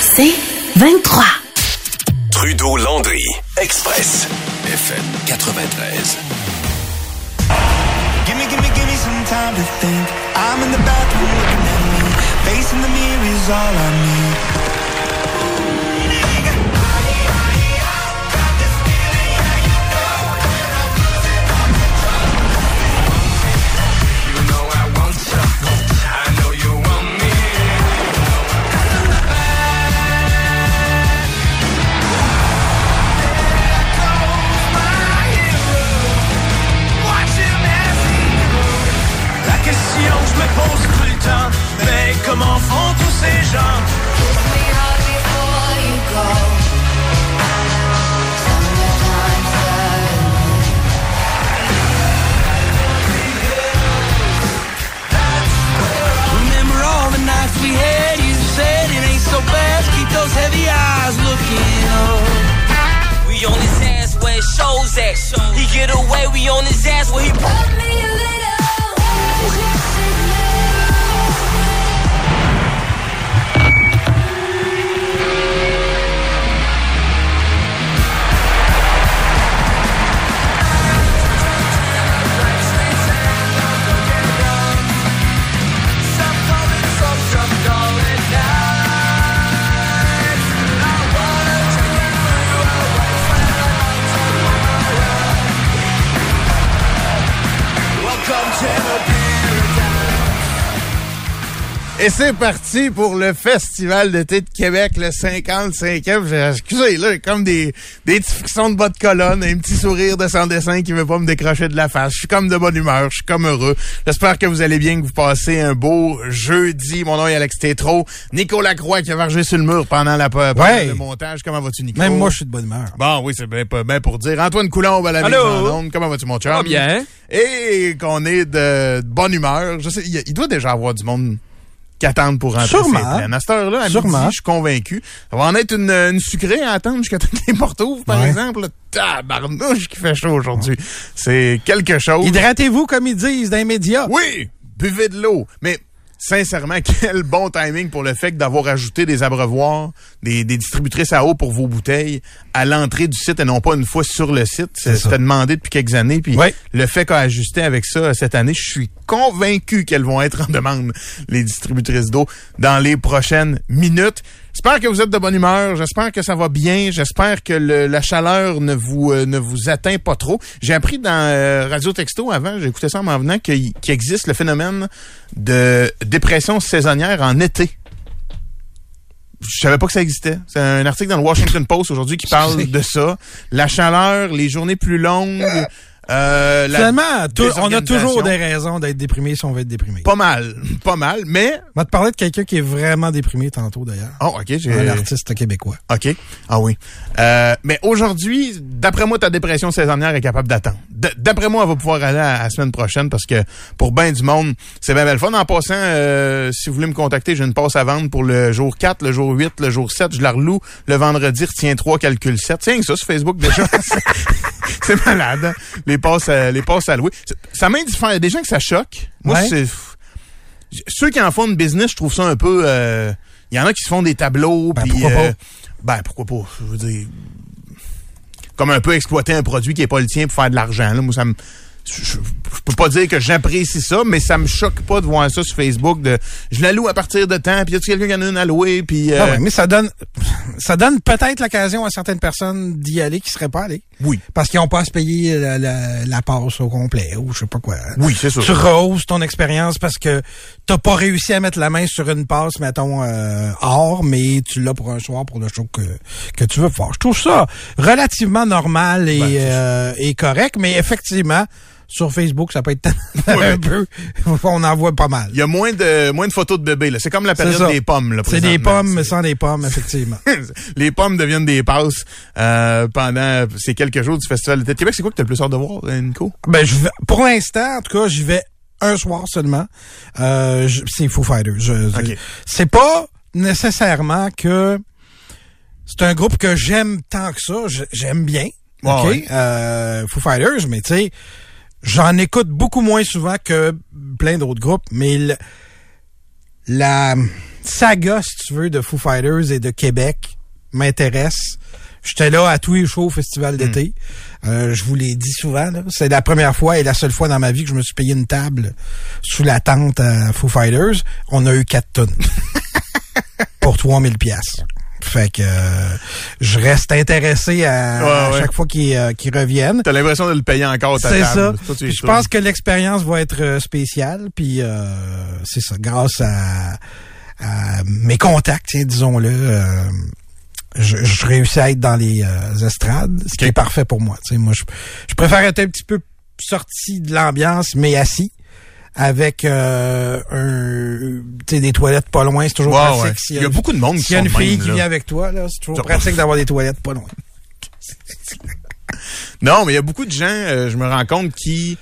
C'est 23. Trudeau-Landry, Express, FM 93. Gimme, gimme, gimme some time to think. I'm in the bathroom looking at me. Facing the mirror is all I need. Comment font tous ces gens Remember all the nights we had, you said it ain't so bad, keep those heavy eyes looking up. We on his ass where it shows at. He get away, we on his ass where he put me a Welcome Et c'est parti pour le Festival d'été de Québec, le 55e. J'ai- Excusez, là, comme des, des petits frissons de bas de colonne, un petit sourire de sans dessin qui veut pas me décrocher de la face. Je suis comme de bonne humeur, je suis comme heureux. J'espère que vous allez bien, que vous passez un beau jeudi. Mon nom est Alex Tétro. Nico Lacroix qui a vargé sur le mur pendant, la, pendant Ouais. le montage. Comment vas-tu, Nico? Même moi, je suis de bonne humeur. Bon, oui, c'est bien, pas- bien pour dire. Antoine Coulombe à la Allô? Comment vas-tu, mon chum? Bien. Et qu'on est de, de bonne humeur. Je sais, il doit déjà avoir du monde qui attendent pour rentrer. Sûrement. À cette heure-là, à Sûrement. midi, je suis convaincu. Ça va en être une, une sucrée à attendre jusqu'à temps que les portes ouvrent, par Ouais. exemple. Tabarnouche qui fait chaud aujourd'hui. C'est quelque chose. Hydratez-vous comme ils disent dans les médias. Oui, buvez de l'eau. Mais sincèrement, quel bon timing pour le fait d'avoir ajouté des abreuvoirs, des, des distributrices à eau pour vos bouteilles à l'entrée du site et non pas une fois sur le site. C'était demandé depuis quelques années. Puis Oui. le fait qu'a ajusté avec ça cette année, je suis convaincu qu'elles vont être en demande, les distributrices d'eau, dans les prochaines minutes. J'espère que vous êtes de bonne humeur. J'espère que ça va bien. J'espère que le- la chaleur ne vous euh, ne vous atteint pas trop. J'ai appris dans euh, Radio Texto avant, j'ai écouté ça en m'en venant, qu'il qu'il existe le phénomène de dépression saisonnière en été. Je savais pas que ça existait. C'est un article dans le Washington Post aujourd'hui qui parle de ça. La chaleur, les journées plus longues. Euh, la Finalement, on a toujours des raisons d'être déprimé si on veut être déprimé. Pas mal, pas mal, mais... On va te parler de quelqu'un qui est vraiment déprimé tantôt, d'ailleurs. Oh, OK, j'ai... Un artiste québécois. OK. Ah oui. Euh, mais aujourd'hui, d'après moi, ta dépression saisonnière est capable d'attendre. D'après moi, elle va pouvoir aller à la semaine prochaine parce que pour bien du monde, c'est bien belle fun. En passant, euh, si vous voulez me contacter, j'ai une passe à vendre pour le jour 4, le jour 8, le jour 7. Je la reloue le vendredi, retiens 3, calcul 7. Tiens, ça sur Facebook déjà. c'est malade. hein? Les passes, à, les passes à louer. Ça- m'indiffère. Il y a des gens que ça choque. Moi, Ouais. c'est... Ceux qui en font une business, je trouve ça un peu... euh, Il y en a qui se font des tableaux. Ben, puis, pourquoi euh, pas? ben, pourquoi pas? Je veux dire, comme un peu exploiter un produit qui est pas le tien pour faire de l'argent. Là. Moi, ça me. Je, je- je peux pas dire que j'apprécie ça, mais ça me choque pas de voir ça sur Facebook. De, je la loue à partir de temps, puis y a quelqu'un qui en a une à louer, puis. euh, Ah ouais, mais ça donne, ça donne peut-être l'occasion à certaines personnes d'y aller qui seraient pas allées. Oui. Parce qu'ils ont pas à se payer la, la, la passe au complet ou je sais pas quoi. Oui, c'est ça. Tu rehausses ton expérience parce que t'as pas réussi à mettre la main sur une passe, mettons, euh, or, mais tu l'as pour un soir pour le show que, que tu veux faire. Je trouve ça relativement normal et, Ben, euh, et correct, mais effectivement, sur Facebook, ça peut être Ouais. un peu, on en voit pas mal. Il y a moins de moins de photos de bébés. là. C'est comme la période des pommes. là, C'est des pommes, mais sans des pommes, effectivement. les pommes deviennent des passes euh, pendant ces quelques jours du Festival de Québec. C'est quoi que t'as le plus hâte de voir, euh, Nico? Ben, je vais, pour l'instant, en tout cas, j'y vais un soir seulement. Euh, c'est Foo Fighters. C'est pas nécessairement que c'est un groupe que j'aime tant que ça. J'aime bien. OK? ouais. Euh, Foo Fighters, mais tu sais, j'en écoute beaucoup moins souvent que plein d'autres groupes, mais le- la saga, si tu veux, de Foo Fighters et de Québec m'intéresse. J'étais là à tous les shows au festival d'été. Euh, je vous l'ai dit souvent. là. C'est la première fois et la seule fois dans ma vie que je me suis payé une table sous la tente à Foo Fighters. On a eu quatre tonnes pour 3000 pièces. Fait que euh, je reste intéressé à, Ouais, à ouais. chaque fois qu'ils euh, qu'ils reviennent. T'as l'impression de le payer encore ta C'est ça. Puis Je pense que l'expérience va être euh, spéciale. Puis euh, c'est ça, grâce à, à mes contacts, disons-le, euh, je, je réussis à être dans les euh, estrades, ce qui est parfait pour moi. Moi, je, je préfère être un petit peu sorti de l'ambiance, mais assis. Avec euh, un, des toilettes pas loin, c'est toujours pratique. ouais. Il y a beaucoup de monde qui y a une fille même, qui là. vient avec toi, là, c'est toujours pratique d'avoir des toilettes pas loin. Non, mais il y a beaucoup de gens, euh, je me rends compte, qui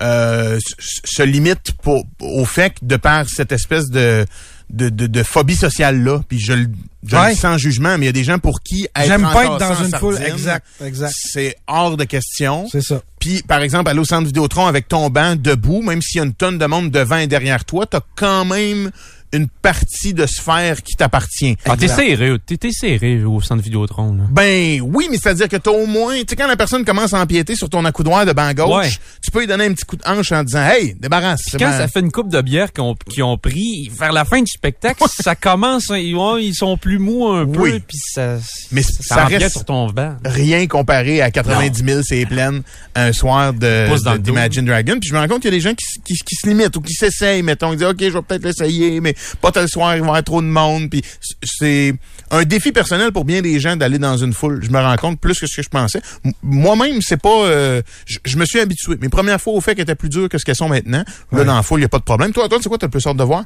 euh, se limitent pour, au fait que de par cette espèce de de, de, de phobie sociale là, puis je, le- je Ouais. le sans jugement, mais il y a des gens pour qui être J'aime pas être dans une foule. Exact, exact. C'est hors de question. C'est ça. Puis, par exemple, aller au centre Vidéotron avec ton banc debout, même s'il y a une tonne de monde devant et derrière toi, t'as quand même une partie de sphère qui t'appartient. Ah, t'es serré, t'es serré au centre Vidéotron, là. Ben oui, mais c'est-à-dire que t'as au moins, tu sais, quand la personne commence à empiéter sur ton accoudoir de banc gauche, Ouais. tu peux lui donner un petit coup de hanche en disant Hey, débarrasse. Quand ça fait une coupe de bière qu'ils ont, pris, vers la fin du spectacle, ça commence, hein, ils, sont plus mous un peu, Oui. puis ça, Mais ça, reste- sur ton banc. Rien comparé à 90 000 c'est pleine un soir de, d'Imagine Dragon. Puis je me rends compte qu'il y a des gens qui, qui, qui se limitent ou qui s'essayent, mettons, ils disent OK, je vais peut-être l'essayer, mais pas tel soir, il va y avoir trop de monde. Puis c'est un défi personnel pour bien des gens d'aller dans une foule. Je me rends compte plus que ce que je pensais. Moi-même, c'est pas. euh, je, je me suis habitué. Mes premières fois au fait qu'elles étaient plus dures que ce qu'elles sont maintenant. Là, Ouais. dans la foule, il n'y a pas de problème. Toi, toi, c'est quoi, t'as le plus hâte de voir?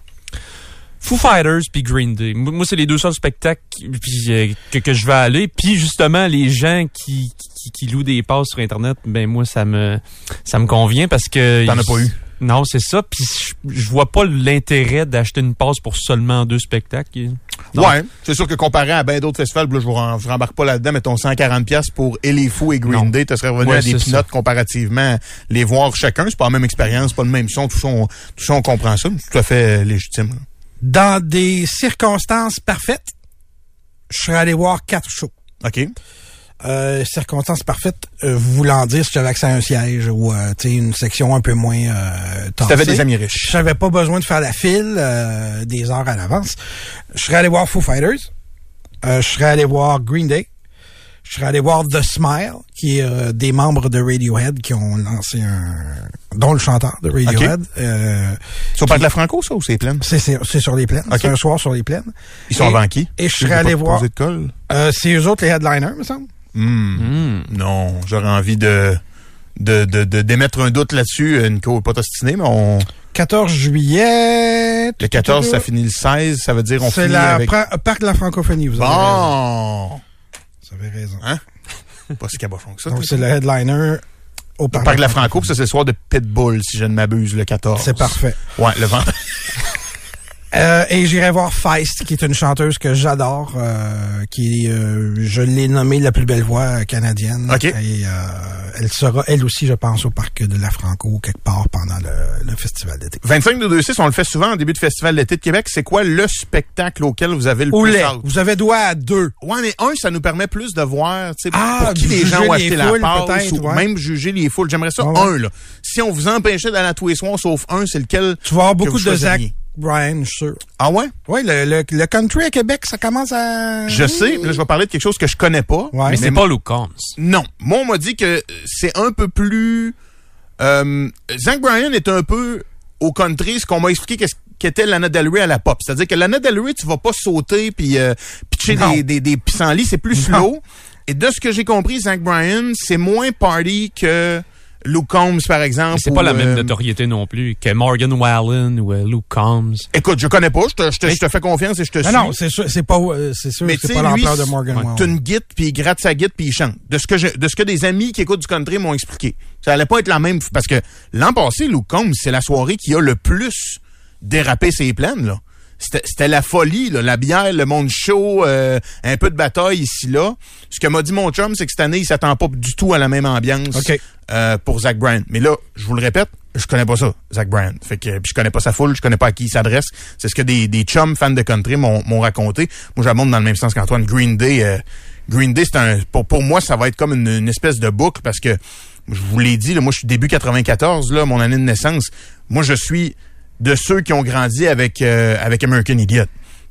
Foo Fighters puis Green Day. Moi, c'est les deux seuls spectacles puis, euh, que, que je vais aller. Puis justement, les gens qui, qui, qui louent des passes sur Internet, ben moi, ça me ça me convient parce que... T'en as pas eu? Non, c'est ça. Puis je, vois pas l'intérêt d'acheter une passe pour seulement deux spectacles. Non. Ouais, c'est sûr que comparé à bien d'autres festivals, là, je je rembarque pas là-dedans, mettons 140 pièces pour Et les Fous et Green Non. Day, tu serais revenu Ouais, à des c'est pinottes comparativement, les voir chacun, c'est pas la même expérience, pas le même son, tout ça, on, tout ça, on comprend ça, c'est tout à fait légitime. là. Dans des circonstances parfaites, je serais allé voir quatre shows. OK? Euh, circonstances parfaites, euh, voulant dire si j'avais accès à un siège ou euh, tu sais, une section un peu moins euh, Si tassée. des amis riches. J'avais pas besoin de faire la file euh, des heures à l'avance. Je serais allé voir Foo Fighters. Euh, je serais allé voir Green Day. Je serais allé voir The Smile, qui est euh, des membres de Radiohead qui ont lancé un... dont le chanteur de Radiohead. Euh, Tu vas parler de la Franco, ça, ou c'est plein? c'est c'est- c'est sur les plaines. Ok. C'est un soir sur les plaines. Ils sont Et- avant qui? et je serais allé voir-? Euh, c'est eux autres les headliners, me semble. Hmm. Non, j'aurais envie de, de, de, de d'émettre un doute là-dessus. Nico pas ostiné, mais on, 14 juillet. le 14, ça finit le 16, ça veut dire on C'est finit la avec... pra- parc de la francophonie, vous avez raison. Bon! Vous avez raison. Hein? Pas si cabochon que ça. Donc c'est le headliner au Le parc, de la Franco, puis ça, c'est le soir de Pitbull, si je ne m'abuse, le 14. C'est parfait. Ouais, le vent. Euh, et j'irai voir Feist, qui est une chanteuse que j'adore, euh, qui euh, je l'ai nommée la plus belle voix canadienne. OK. Et euh, elle sera, elle aussi, je pense, au parc de la Franco quelque part pendant le, le festival d'été. 25 de 26, on le fait souvent en début de Festival d'été de Québec. C'est quoi le spectacle auquel vous avez le Au plus vous avez droit à deux. Ouais, mais un, ça nous permet plus de voir, tu sais, Ah, pour qui les gens ont acheté la passe peut-être, ou ouais. même juger les foules. J'aimerais ça Ouais, un, là. Si on vous empêchait d'aller à tous les soirs, sauf un, c'est lequel? Tu vas avoir beaucoup de Zach Bryan, je suis sûr. Ah ouais? Oui, le, le, le country à Québec, ça commence à... Je sais, mais là, je vais parler de quelque chose que je connais pas. Ouais. Mais c'est pas Luke Combs. Non. Moi, on m'a dit que c'est un peu plus... Euh, Zach Bryan est un peu au country, ce qu'on m'a expliqué qu'est-ce qu'était Lana Del Rey à la pop. C'est-à-dire que Lana Del Rey, tu vas pas sauter puis euh, pitcher Non. des, des, des pissenlits, c'est plus Non. slow. Et de ce que j'ai compris, Zach Bryan, c'est moins party que Luke Combs, par exemple. C'est pas la même euh, notoriété non plus que Morgan Wallen ou euh, Luke Combs. Écoute, je connais pas, je te, je te, je te fais confiance et je te suis. non, c'est sûr, c'est pas, euh, c'est sûr, tu c'est sais, pas l'ampleur de Morgan Wallen. t'as une guide, puis il gratte sa guide, puis il chante. De ce que je, de ce que des amis qui écoutent du country m'ont expliqué. Ça allait pas être la même, parce que l'an passé, Luke Combs, c'est la soirée qui a le plus dérapé ses plaines, là. C'était c'était la folie, là, la bière, le monde chaud, euh, un peu de bataille ici là. Ce que m'a dit mon chum, c'est que cette année, il s'attend pas du tout à la même ambiance OK. euh, pour Zach Bryan. Mais là, je vous le répète, je connais pas ça, Zach Brand. Fait que puis je connais pas sa foule, je connais pas à qui il s'adresse. C'est ce que des, des chums fans de country m'ont m'ont raconté. Moi, j'abonde dans le même sens qu'Antoine. Green Day, euh, Green Day, c'est un pour, pour moi, ça va être comme une, une espèce de boucle parce que je vous l'ai dit, là, moi, je suis début 94, là, mon année de naissance. Moi, je suis de ceux qui ont grandi avec euh, avec American Idiot.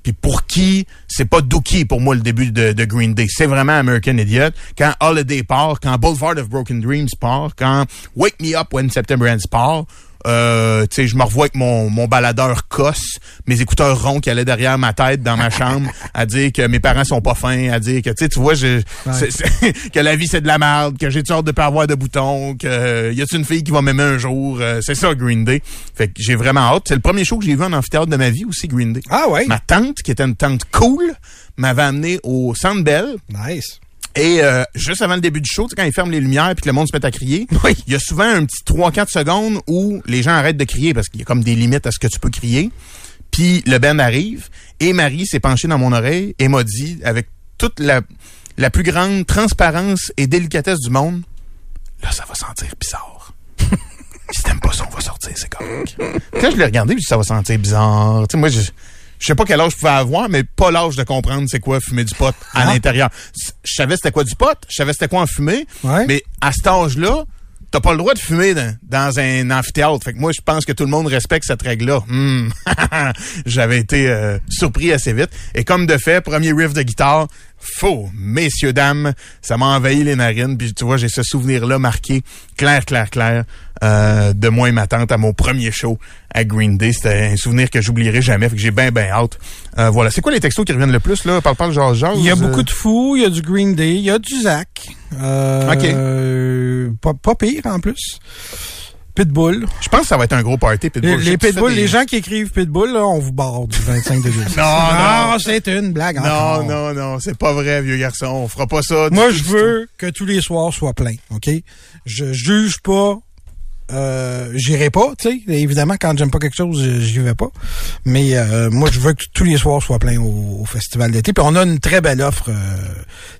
Puis pour qui, c'est pas Dookie pour moi le début de, de Green Day. C'est vraiment American Idiot. Quand Holiday part, quand Boulevard of Broken Dreams part, quand Wake Me Up When September Ends part, euh, tu sais, je me revois avec mon, mon baladeur cosse, mes écouteurs ronds qui allaient derrière ma tête dans ma chambre, à dire que mes parents sont pas fins, à dire que, tu sais, tu vois, je, que la vie c'est de la merde, que j'ai sorte de pas avoir de boutons, que euh, y a une fille qui va m'aimer un jour, euh, c'est ça Green Day. Fait que j'ai vraiment hâte. C'est le premier show que j'ai vu en amphithéâtre de ma vie aussi, Green Day. Ah ouais? Ma tante, qui était une tante cool, m'avait amené au Centre Bell. Nice. Et euh, juste avant le début du show, tu sais, quand ils ferment les lumières puis que le monde se met à crier, Oui. il y a souvent un petit 3-4 secondes où les gens arrêtent de crier parce qu'il y a comme des limites à ce que tu peux crier. Puis le Ben arrive et Marie s'est penchée dans mon oreille et m'a dit, avec toute la, la plus grande transparence et délicatesse du monde, là, ça va sentir bizarre. si t'aimes pas ça, on va sortir, c'est correct. Quand je l'ai regardé, je dit, ça va sentir bizarre. Tu sais, moi, je, je sais pas quel âge je pouvais avoir, mais pas l'âge de comprendre c'est quoi fumer du pot à Ah. l'intérieur. Je savais c'était quoi du pot, je savais c'était quoi en fumer, Ouais. mais à cet âge-là, t'as pas le droit de fumer dans, dans un amphithéâtre. Fait que moi, je pense que tout le monde respecte cette règle-là. Hmm. J'avais été euh, surpris assez vite. Et comme de fait, premier riff de guitare, faux, messieurs, dames, ça m'a envahi les narines. Puis tu vois, j'ai ce souvenir-là marqué, clair, clair, clair, euh, de moi et ma tante à mon premier show à Green Day. C'était un souvenir que j'oublierai jamais. Fait que j'ai bien, bien hâte. Euh, voilà. C'est quoi les textos qui reviennent le plus, là? Parle, parle, genre, genre. Il y a beaucoup de fous, il y a du Green Day, il y a du Zach. Euh, Ok. euh, pas, pas pire en plus. Pitbull. Je pense que ça va être un gros party. Pitbull. Les, Pitbull, des- les gens qui écrivent Pitbull, là, on vous barre du 25 degrés. Non, non. c'est une blague Non, encore. non, non, c'est pas vrai, vieux garçon. On fera pas ça. Moi, je veux que tous les soirs soient pleins, OK? Je juge pas, euh, j'irai pas, tu sais. Évidemment, quand j'aime pas quelque chose, je- j'y vais pas. Mais euh, moi, je veux que tous les soirs soient pleins au, au festival d'été. Puis on a une très belle offre euh,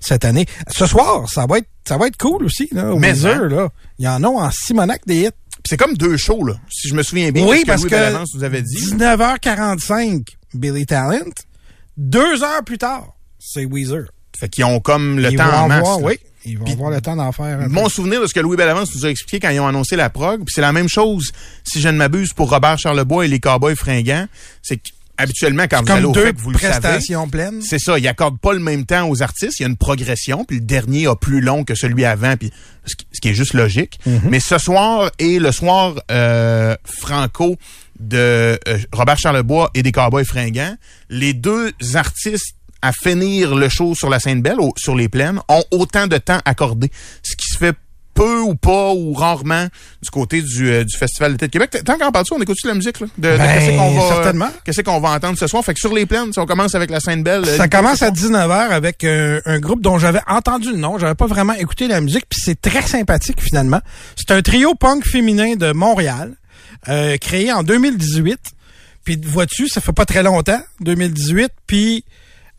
cette année. Ce soir, ça va être ça va être cool aussi, là, au Mais, hein? là. Il y en a en Simonac des hits. C'est comme deux shows, là. Si je me souviens bien. Oui, ce parce que Bellavance nous avait dit. 19h45, Billy Talent. Deux heures plus tard, c'est Weezer. Fait qu'ils ont comme le ils temps vont en masse. avoir, là. oui, ils vont avoir le temps d'en faire un peu. Mon souvenir de ce que Louis Bellavance nous a expliqué quand ils ont annoncé la prog, puis c'est la même chose, si je ne m'abuse, pour Robert Charlebois et les Cowboys fringants, c'est qu'habituellement, quand vous allez au deux FEC, vous le savez, c'est ça, ils accordent pas le même temps aux artistes, il y a une progression, puis le dernier a plus long que celui avant, puis ce qui, est juste logique. Mm-hmm. Mais ce soir et le soir euh, franco de euh, Robert Charlebois et des Cowboys fringants, les deux artistes à finir le show sur la scène belle, au- sur les plaines, ont autant de temps accordé, ce qui se fait peu ou pas ou rarement du côté du, euh, du Festival d'été de Québec. Tant qu'en parle on écoute la musique là, de, de Ben, qu'est-ce qu'on va certainement. qu'est-ce qu'on va entendre ce soir? Fait que sur les plaines, si on commence avec la scène belle, euh, Ça commence à 19h avec euh, un groupe dont j'avais entendu le nom, j'avais pas vraiment écouté la musique, puis c'est très sympathique finalement. C'est un trio punk féminin de Montréal, euh, créé en 2018. Puis vois-tu, ça fait pas très longtemps, 2018. Puis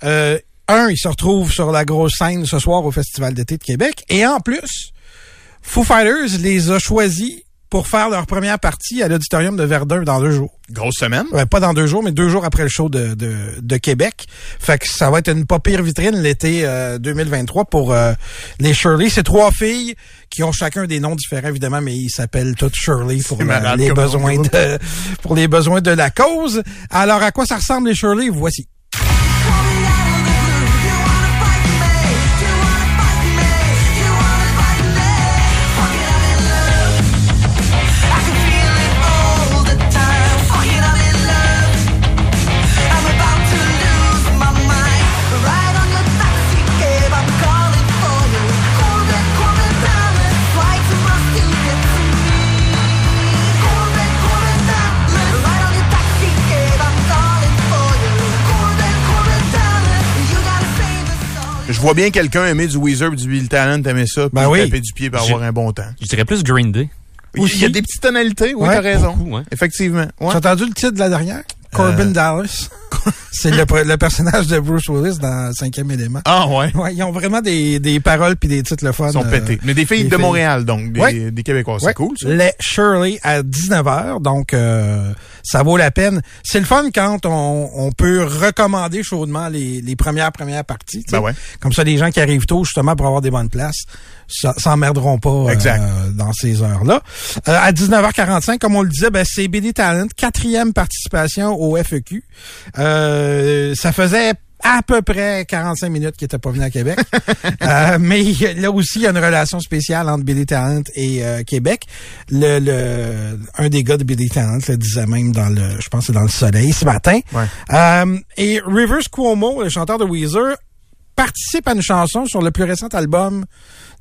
euh, un, il se retrouve sur la grosse scène ce soir au Festival d'été de Québec, et en plus, Foo Fighters les a choisis pour faire leur première partie à l'auditorium de Verdun dans deux jours. grosse semaine. Ouais, pas dans deux jours, mais deux jours après le show de, de, de Québec. Fait que ça va être une pas pire vitrine l'été euh, 2023 pour euh, les Shirley. C'est trois filles qui ont chacun des noms différents, évidemment, mais ils s'appellent toutes Shirley pour la- les besoins de pour les besoins de la cause. Alors, à quoi ça ressemble les Shirley? Voici. Vois bien quelqu'un aimer du Weezer, du Bill Talent, aimer ça, puis Ben oui. taper du pied pour avoir un bon temps. Je dirais plus Green Day. Il y a des petites tonalités, oui, Ouais, t'as raison. beaucoup, ouais. Effectivement. Ouais. Tu as entendu le titre de la dernière? Corbin Euh, Dallas. C'est le, le personnage de Bruce Willis dans Cinquième élément. Ah ouais. Ouais, ils ont vraiment des, des paroles puis des titres le fun. Ils sont euh, pétés. Mais des filles les de filles. Montréal, donc, des, Ouais. des Québécois. C'est Ouais. cool, ça. Les Shirley à 19h, donc euh, ça vaut la peine. C'est le fun quand on, on peut recommander chaudement les, les premières premières parties. Ben ouais. Comme ça, les gens qui arrivent tôt, justement, pour avoir des bonnes places, s'emmerderont pas euh, Exact. dans ces heures-là. Euh, à 19h45, comme on le disait, ben, c'est BD Talent, quatrième participation au FEQ. Euh, ça faisait à peu près 45 minutes qu'il était pas venu à Québec. Euh, mais là aussi, il y a une relation spéciale entre Billy Talent et euh, Québec. Le, le, un des gars de Billy Talent le disait même dans le, je pense que c'est dans le soleil ce matin. Ouais. Euh, et Rivers Cuomo, le chanteur de Weezer, participe à une chanson sur le plus récent album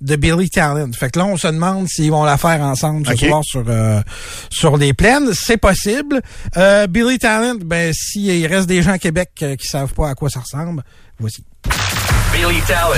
de Billy Talent. Fait que là, on se demande s'ils vont la faire ensemble ce soir sur euh, sur les plaines. C'est possible. Euh, Billy Talent, ben s'il reste des gens à Québec euh, qui savent pas à quoi ça ressemble, voici. Billy Talent.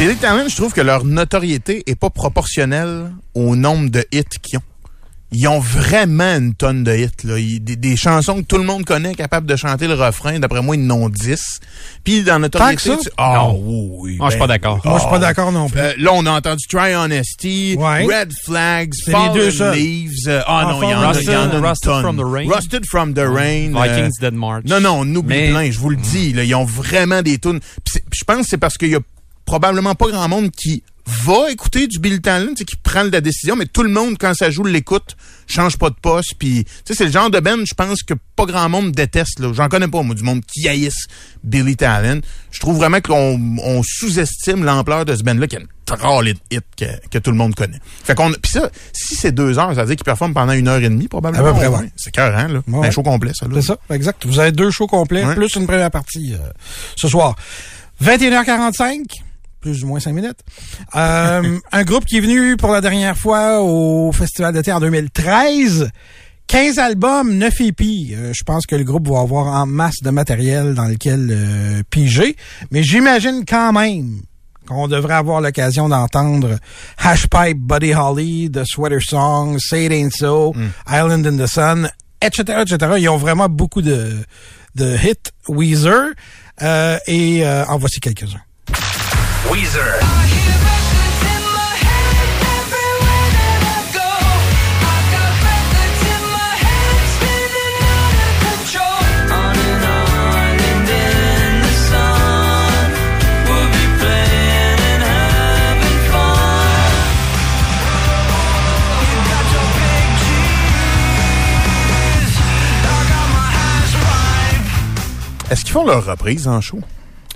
Billy Talent, je trouve que leur notoriété est pas proportionnelle au nombre de hits qu'ils ont. Ils ont vraiment une tonne de hits. Là. Ils- des, des chansons que tout le monde connaît, capables de chanter le refrain. D'après moi, ils en ont 10. Puis dans notoriété... Tu- Ah, Non. oui, Moi, je suis ben, pas d'accord. Moi, je suis pas d'accord non plus. Euh, là, on a entendu Try Honesty, Ouais. Red Flags, les deux Fallen. Leaves. euh, ah non, il y en a, y en a Rusted tonne. from the Rain. Rusted from the Rain. euh, Vikings Dead March. non, non, on oublie Mais- plein, je vous le dis. Là, ils ont vraiment des tunes. Je pense que c'est parce qu'il y a probablement pas grand monde qui va écouter du Bill Talent, tu sais, qui prend la décision, mais tout le monde, quand ça joue, l'écoute, change pas de poste. Puis, tu sais, c'est le genre de band, je pense que pas grand monde déteste. J'en connais pas, moi, du monde qui haïsse Billy Talent. Je trouve vraiment qu'on on sous-estime l'ampleur de ce band-là, qui a une troll hit, hit que, que tout le monde connaît. Fait qu'on, puis ça, si c'est deux heures, ça veut dire qu'ils performent pendant une heure et demie, probablement. À peu près, ouais. C'est cœur, hein, là. Ouais. Un show complet, ça, là. C'est ça, exact. Vous avez deux shows complets, Ouais. plus une première partie euh, ce soir. 21h45, plus ou moins 5 minutes. Euh, un groupe qui est venu pour la dernière fois au Festival d'été en 2013. 15 albums, 9 EP. Euh, je pense que le groupe va avoir en masse de matériel dans lequel euh, piger. Mais j'imagine quand même qu'on devrait avoir l'occasion d'entendre Hashpipe, Buddy Holly, The Sweater Song, Say It Ain't So, Island in the Sun, etc., etc. Ils ont vraiment beaucoup de, de hits Weezer. Euh, et euh, en voici quelques-uns. Weezer. Est-ce qu'ils font leur reprise en show?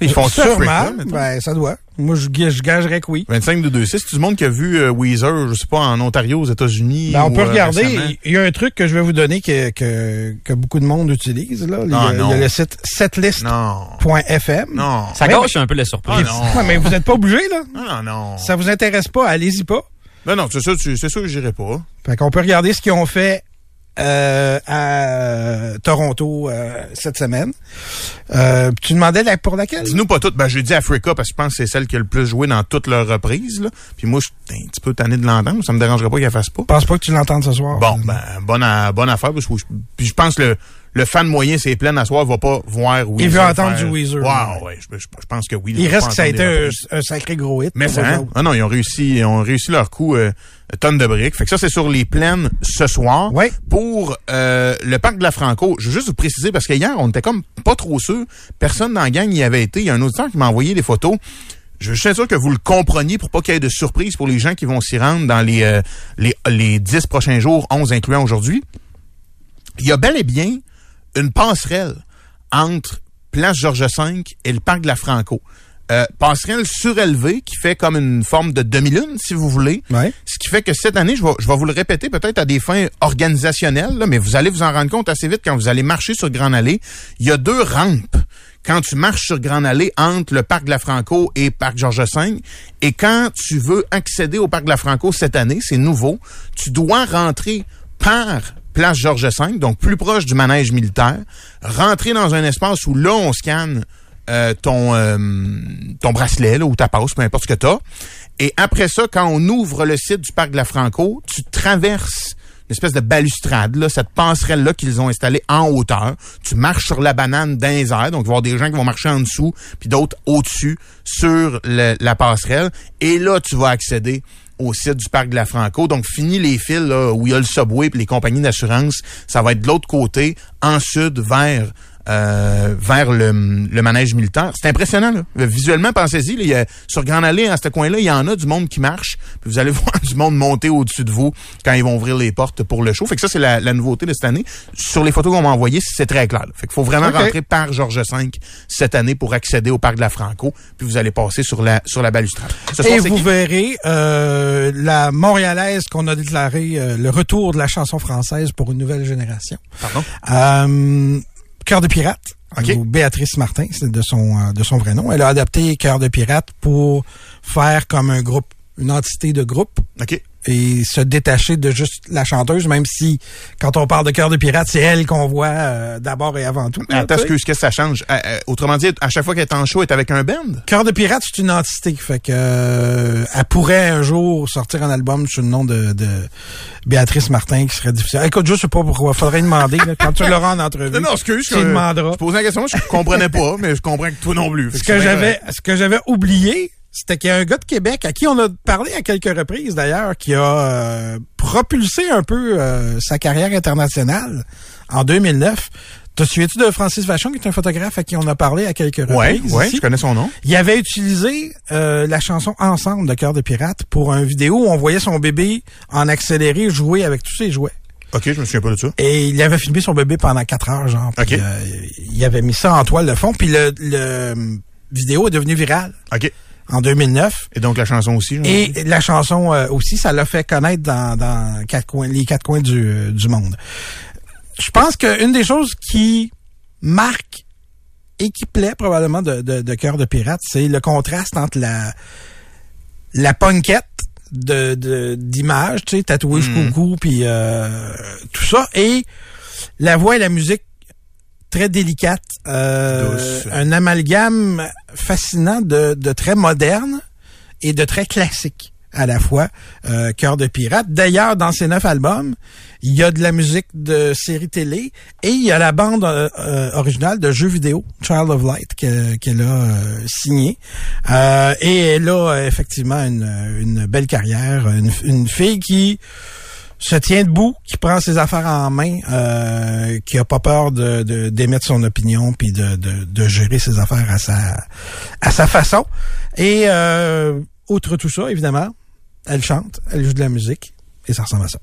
Ils font Sûrement. Ben, ça doit. Moi, je, je gagerais que oui. 25 de 2 6 tout le monde qui a vu euh, Weezer, je sais pas, en Ontario, aux États-Unis. Ben, on ou, peut euh, regarder. Il y a un truc que je vais vous donner que, que, que beaucoup de monde utilise. Là. Il, y a, Ah, il y non. a le site setlist.fm. Non. Non. Ça gâche un peu la surprise. Ah, non. Ouais, mais vous n'êtes pas obligé, là. Non, non, non. Ça vous intéresse pas, allez-y pas. Ben non, c'est ça, tu- c'est sûr que j'irai pas. Fait qu'on peut regarder ce qu'ils ont fait euh, à euh, Toronto euh, cette semaine. Euh, tu demandais la- pour laquelle? Dis-nous pas toutes. Ben, j'ai dit Africa parce que je pense que c'est celle qui a le plus joué dans toutes leurs reprises, là. Puis moi, je suis un petit peu tanné de l'entendre. Ça me dérangerait pas qu'elle fasse pas. Je pense pas que tu l'entendes ce soir? Bon, ben, bonne, bonne affaire. Parce que je, puis je pense que le, le fan moyen, c'est plein à soir, va pas voir Weezer. Il veut entendre faire- du Weezer. Wow, ouais. Je, je- je pense que oui. Il reste que ça a été un, sacré gros hit. Mais ça, hein? Ah non, ils ont réussi, ils ont réussi leur coup, euh, tonne de briques. Fait que ça, c'est sur les plaines ce soir. Ouais. Pour euh, le parc de la Franco, je veux juste vous préciser, parce qu'hier, on était comme pas trop sûr. Personne dans la gang y avait été. Il y a un auditeur qui m'a envoyé des photos. Je être sûr que vous le compreniez pour pas qu'il y ait de surprise pour les gens qui vont s'y rendre dans les, euh, les, les 10 prochains jours, 11 incluant aujourd'hui. Il y a bel et bien une passerelle entre Place Georges V et le parc de la Franco. Euh, passerelle surélevée qui fait comme une forme de demi-lune, si vous voulez. Ouais. Ce qui fait que cette année, je vais, je vais vous le répéter peut-être à des fins organisationnelles, là, mais vous allez vous en rendre compte assez vite quand vous allez marcher sur Grande Allée. Il y a deux rampes quand tu marches sur Grande Allée entre le Parc de la Franco et Parc Georges V. Et quand tu veux accéder au Parc de la Franco cette année, c'est nouveau, tu dois rentrer par Place Georges V, donc plus proche du manège militaire, rentrer dans un espace où là, on scanne euh, ton, euh, ton bracelet là, ou ta passe, peu importe ce que tu. Et après ça, quand on ouvre le site du Parc de la Franco, tu traverses une espèce de balustrade, là, cette passerelle-là qu'ils ont installée en hauteur. Tu marches sur la banane les airs, donc il y des gens qui vont marcher en dessous, puis d'autres au-dessus sur la passerelle. Et là, tu vas accéder au site du parc de la Franco. Donc, fini les fils là, où il y a le subway et les compagnies d'assurance. Ça va être de l'autre côté, en sud, vers euh, vers le, le manège militaire. C'est impressionnant. Là. Visuellement, pensez-y. là, il y a- sur Grande Allée, à ce coin-là, il y en a du monde qui marche. Puis vous allez voir du monde monter au-dessus de vous quand ils vont ouvrir les portes pour le show. Fait que ça, c'est la, la nouveauté de cette année. Sur les photos qu'on m'a envoyées, c'est très clair. là. Fait qu'il faut vraiment rentrer par Georges V cette année pour accéder au parc de la Franco. Puis vous allez passer sur la sur la balustrade. Ce Et vous verrez euh, la montréalaise qu'on a déclaré euh, le retour de la chanson française pour une nouvelle génération. Pardon? Cœur de pirate. OK. ou Béatrice Martin, c'est de son euh, de son vrai nom. Elle a adapté Cœur de pirate pour faire comme un groupe, une entité de groupe OK. Et se détacher de juste la chanteuse, même si quand on parle de Cœur de pirate, c'est elle qu'on voit euh, d'abord et avant tout. Attends, excuse, qu'est-ce que ça change? Euh, euh, autrement dit, à chaque fois qu'elle est en show, elle est avec un band? Cœur de pirate, c'est une entité, fait que euh, elle pourrait un jour sortir un album sous le nom de, de Béatrice Martin qui serait difficile. Écoute, je sais pas pourquoi, faudrait demander là, quand tu l'auras en entrevue. Non, non, excuse. tu je- demanderas. Je posais la question, je comprenais pas, mais je comprends que toi non plus. Ce que j'avais, ce que j'avais oublié, c'était qu'il y a un gars de Québec à qui on a parlé à quelques reprises d'ailleurs, qui a euh, propulsé un peu euh, sa carrière internationale en 2009. Te souviens-tu de Francis Vachon, qui est un photographe à qui on a parlé à quelques reprises? ouais, ici? je connais son nom. Il avait utilisé euh, la chanson Ensemble de Cœur de Pirate pour un vidéo où on voyait son bébé en accéléré jouer avec tous ses jouets. OK, je me souviens pas de ça. Et il avait filmé son bébé pendant quatre heures, genre. Puis, OK. euh, il avait mis ça en toile de fond. Puis le, le vidéo est devenu viral OK. En 2009. Et donc la chanson aussi. Et la chanson euh, aussi, ça l'a fait connaître dans, dans quatre coins, les quatre coins du, euh, du monde. Je pense qu'une des choses qui marque et qui plaît probablement de, de, de Cœur de Pirate, c'est le contraste entre la la punkette de de- d'images, tu sais, tatoué jusqu'au cou, puis euh, tout ça, et la voix et la musique très délicate, euh, un amalgame fascinant de, de très moderne et de très classique à la fois, euh, Cœur de pirate. D'ailleurs, dans ces neuf albums, il y a de la musique de séries télé et il y a la bande euh, originale de jeux vidéo, Child of Light, que- qu'elle a euh, signée. Et elle a effectivement une, une belle carrière, une, une fille qui se tient debout, qui prend ses affaires en main, euh, qui a pas peur de de- d'émettre son opinion puis de, de, de gérer ses affaires à sa à sa façon. Et euh, outre tout ça, évidemment, elle chante, elle joue de la musique et ça ressemble à ça.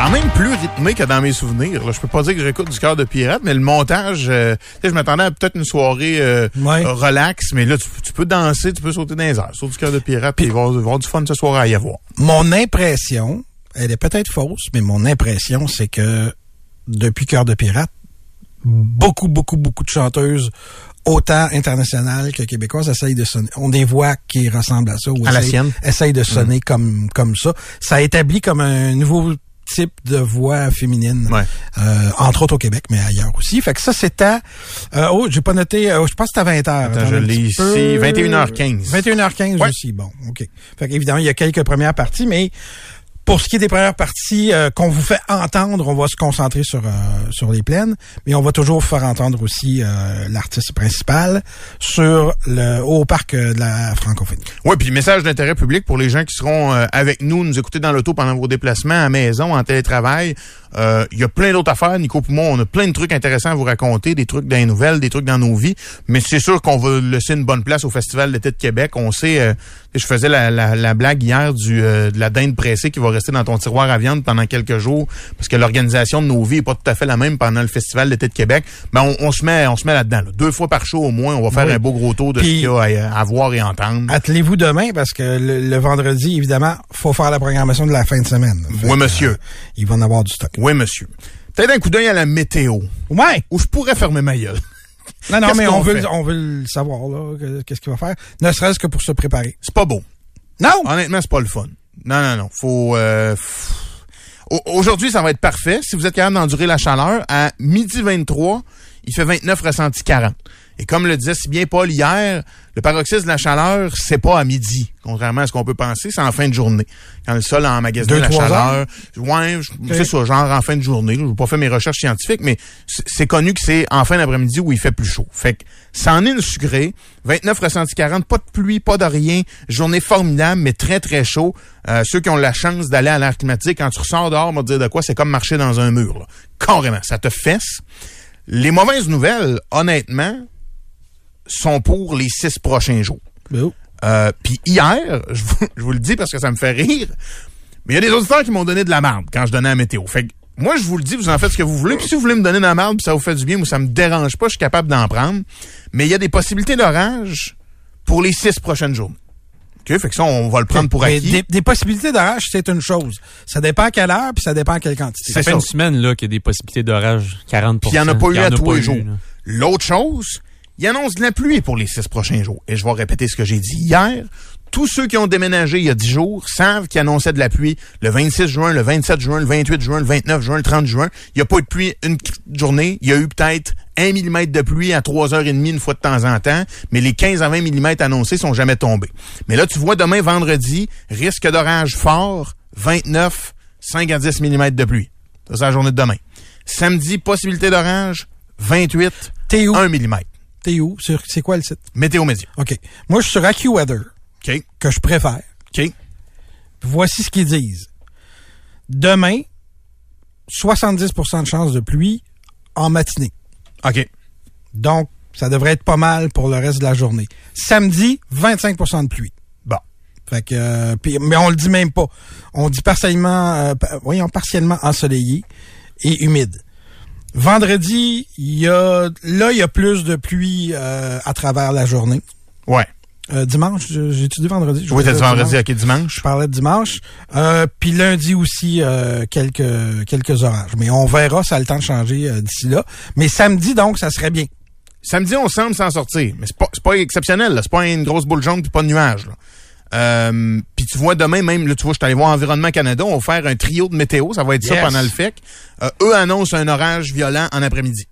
Quand même plus rythmé que dans mes souvenirs. Là. Je peux pas dire que j'écoute du cœur de pirate, mais le montage, euh, je m'attendais à peut-être une soirée euh, Ouais. euh, relax, mais là, tu, tu peux danser, tu peux sauter dans les airs. Sur du cœur de pirate, puis il va y avoir- du fun ce soir à y avoir. Mon impression, elle est peut-être fausse, mais mon impression, c'est que depuis Cœur de Pirate, beaucoup, beaucoup, beaucoup de chanteuses, autant internationales que québécoises, essayent de sonner. On des voix qui ressemblent à ça. Ou À la essayent- sienne. Essayent de sonner comme, comme ça. Ça établit comme un nouveau types de voix féminines, Ouais. euh, entre autres au Québec, mais ailleurs aussi. Fait que ça, c'était... Euh, oh, j'ai pas noté... euh, je pense que c'était à 20h. Attends, je l'ai ici, 21h15. 21h15 Ouais. aussi, bon, OK. Fait qu'évidemment, il y a quelques premières parties, mais pour ce qui est des premières parties euh, qu'on vous fait entendre, on va se concentrer sur euh, sur les plaines, mais on va toujours faire entendre aussi euh, l'artiste principal sur le au parc euh, de la francophonie. Oui, puis message d'intérêt public pour les gens qui seront avec nous, nous écouter dans l'auto pendant vos déplacements à maison, en télétravail. Euh, Il y a plein d'autres affaires, Nico et moi, on a plein de trucs intéressants à vous raconter, des trucs dans les nouvelles, des trucs dans nos vies, mais c'est sûr qu'on va laisser une bonne place au Festival d'été de Québec. On sait, euh, je faisais la, la, la blague hier du euh, de la dinde pressée qui va rester dans ton tiroir à viande pendant quelques jours, parce que l'organisation de nos vies est pas tout à fait la même pendant le Festival d'été de Québec. Mais on, on se met on se met là-dedans. là. Deux fois par show au moins, on va faire Oui. un beau gros tour de Puis- ce qu'il y a à, à voir et entendre. Attelez-vous demain parce que le, le vendredi, évidemment, faut faire la programmation de la fin de semaine. Fait Oui, monsieur. euh, il va en avoir du stock. Oui, monsieur. Peut-être un coup d'œil à la météo, Ouais. où je pourrais fermer ma gueule. Non, non, mais on veut, on veut le savoir là. que- Qu'est-ce qu'il va faire Ne serait-ce que pour se préparer. C'est pas beau. Non? Honnêtement, c'est pas le fun. Non, non, non. Faut. euh, f- Au- Aujourd'hui, ça va être parfait. Si vous êtes capable d'endurer la chaleur, à midi 23, il fait 29 ressenti 40. Et comme le disait si bien Paul hier, le paroxysme de la chaleur, c'est pas à midi, contrairement à ce qu'on peut penser, c'est en fin de journée. Quand le sol a emmagasiné la chaleur. Ouais, je- c'est ça, genre en fin de journée. Je n'ai pas fait mes recherches scientifiques, mais c'est connu que c'est en fin d'après-midi où il fait plus chaud. Fait que ça en est une sucrée. 29 ressenti 40, pas de pluie, pas de rien. Journée formidable, mais très, très chaud. Euh, ceux qui ont la chance d'aller à l'air climatisé, quand tu ressors dehors, me dire de quoi, c'est comme marcher dans un mur. Là. Carrément, ça te fesse. Les mauvaises nouvelles, honnêtement, sont pour les six prochains jours. Oh. Euh, Puis hier, je vous, je vous le dis parce que ça me fait rire, mais il y a des auditeurs qui m'ont donné de la merde quand je donnais la météo. Fait que moi, je vous le dis, vous en faites ce que vous voulez. Puis si vous voulez me donner de la merde, puis ça vous fait du bien, moi, ça me dérange pas, je suis capable d'en prendre. Mais il y a des possibilités d'orage pour les six prochaines journées. OK? Fait que ça, on va le prendre pour acquis. des, des possibilités d'orage, c'est une chose. Ça dépend à quelle heure, puis ça dépend à quelle quantité. Ça fait ça. une semaine là qu'il y a des possibilités d'orage 40% Puis il n'y en a pas eu en à tous les jours. L'autre chose, il annonce de la pluie pour les six prochains jours. Et je vais répéter ce que j'ai dit hier. Tous ceux qui ont déménagé il y a 10 jours savent qu'il annonçait de la pluie le 26 juin, le 27 juin, le 28 juin, le 29 juin, le 30 juin. Il n'y a pas eu de pluie une journée. Il y a eu peut-être 1 mm de pluie à 3h30 une fois de temps en temps, mais les 15 à 20 mm annoncés sont jamais tombés. Mais là, tu vois, demain, vendredi, risque d'orage fort, 29, 5 à 10 mm de pluie. Ça, c'est la journée de demain. Samedi, possibilité d'orage, 28, T'es où? 1 mm. T'es où? Sur- C'est quoi le site? Météo Média. OK. Moi, je suis sur AccuWeather, OK. que je préfère. OK. Voici ce qu'ils disent. Demain, 70% de chances de pluie en matinée. OK. Donc, ça devrait être pas mal pour le reste de la journée. Samedi, 25% de pluie. Bon. Fait que, euh, mais on le dit même pas. On dit partiellement, euh, voyons, partiellement ensoleillé et humide. Vendredi, il y a, là, il y a plus de pluie euh, à travers la journée. Ouais. Euh, dimanche, j'ai étudié vendredi? Je Oui, t'as dit vendredi, dimanche. OK, dimanche. Je parlais de dimanche. Euh, Puis lundi aussi, euh, quelques quelques orages. Mais on verra, ça a le temps de changer euh, d'ici là. Mais samedi, donc, ça serait bien. Samedi, on semble s'en sortir. Mais c'est pas, c'est pas exceptionnel, là. C'est pas une grosse boule jaune puis pas de nuages, là. Euh, puis tu vois demain même, là, tu vois, je suis allé voir Environnement Canada, on va faire un trio de météo, ça va être ça pendant le FEC. Euh, eux annoncent un orage violent en après-midi.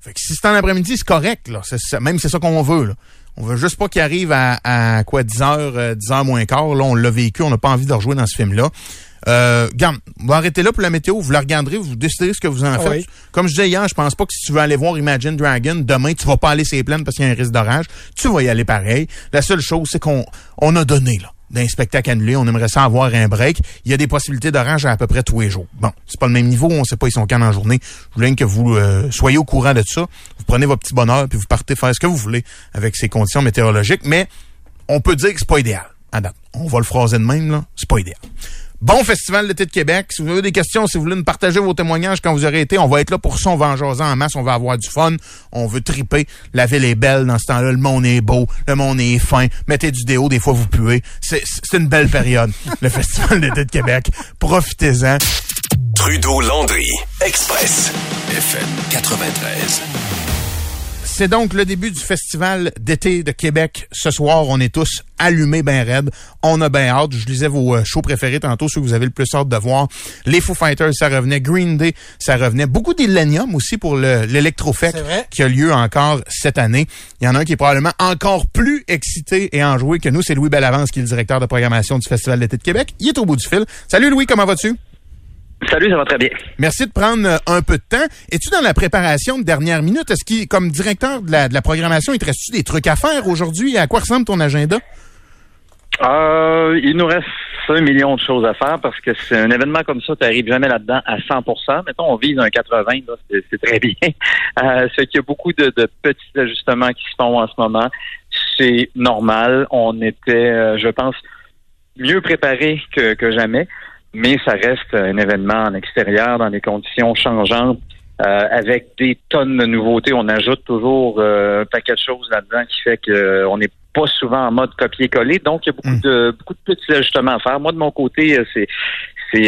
Fait que si c'est en après-midi, c'est correct, là. Même c'est ça qu'on veut, là. On veut juste pas qu'il arrive à, à quoi, 10 heures, euh, 10 heures moins quart. Là, on l'a vécu, on n'a pas envie de rejouer dans ce film-là. Euh, garde, on va arrêter là pour la météo. Vous la regarderez, vous déciderez ce que vous en faites. oui. Comme je disais hier, je pense pas que si tu veux aller voir Imagine Dragon, demain, tu vas pas aller sur les plaines parce qu'il y a un risque d'orage. Tu vas y aller pareil. La seule chose, c'est qu'on on a donné, là, d'un spectacle annulé. On aimerait ça avoir un break. Il y a des possibilités d'orage à, à peu près tous les jours. Bon, c'est pas le même niveau. On sait pas ils sont quand en journée. Je voulais que vous euh, soyez au courant de ça. Vous prenez votre petit bonheur puis vous partez faire ce que vous voulez avec ces conditions météorologiques. Mais on peut dire que c'est pas idéal. Date. On va le phraser de même, là. C'est pas idéal. Bon Festival d'été de Québec. Si vous avez des questions, si vous voulez nous partager vos témoignages quand vous aurez été, on va être là pour ça. On va en masse. On va avoir du fun. On veut triper. La ville est belle dans ce temps-là. Le monde est beau. Le monde est fin. Mettez du déo. Des fois, vous puez. C'est c'est une belle période. le Festival d'été de Québec. Profitez-en. Trudeau Landry, Express, FM 93. C'est donc le début du festival d'été de Québec. Ce soir, on est tous allumés ben raides. On a bien hâte. Je lisais vos euh, shows préférés tantôt, ceux que vous avez le plus hâte de voir. Les Foo Fighters, ça revenait. Green Day, ça revenait. Beaucoup d'Illenium aussi pour vrai. qui a lieu encore cette année. Il y en a un qui est probablement encore plus excité et enjoué que nous. C'est Louis Bellavance qui est le directeur de programmation du Festival d'été de Québec. Il est au bout du fil. Salut Louis, comment vas-tu? Salut, ça va très bien. Merci de prendre euh, un peu de temps. Es-tu dans la préparation de dernière minute? Est-ce qu'il, comme directeur de la, de la programmation, il te reste-tu des trucs à faire aujourd'hui? À quoi ressemble ton agenda? Euh, il nous reste un million de choses à faire parce que c'est un événement comme ça, tu n'arrives jamais là-dedans à 100% Mettons, on vise un 80, là, c'est, très bien. Euh, c'est qu'il y a beaucoup de, de petits ajustements qui se font en ce moment. C'est normal. On était, euh, je pense, mieux préparé que, que jamais, mais ça reste un événement en extérieur dans des conditions changeantes. euh, avec des tonnes de nouveautés, on ajoute toujours euh, un paquet de choses là-dedans qui fait qu'on n'est pas souvent en mode copier-coller. Donc, il y a beaucoup de beaucoup de petits ajustements à faire. Moi, de mon côté, euh, c'est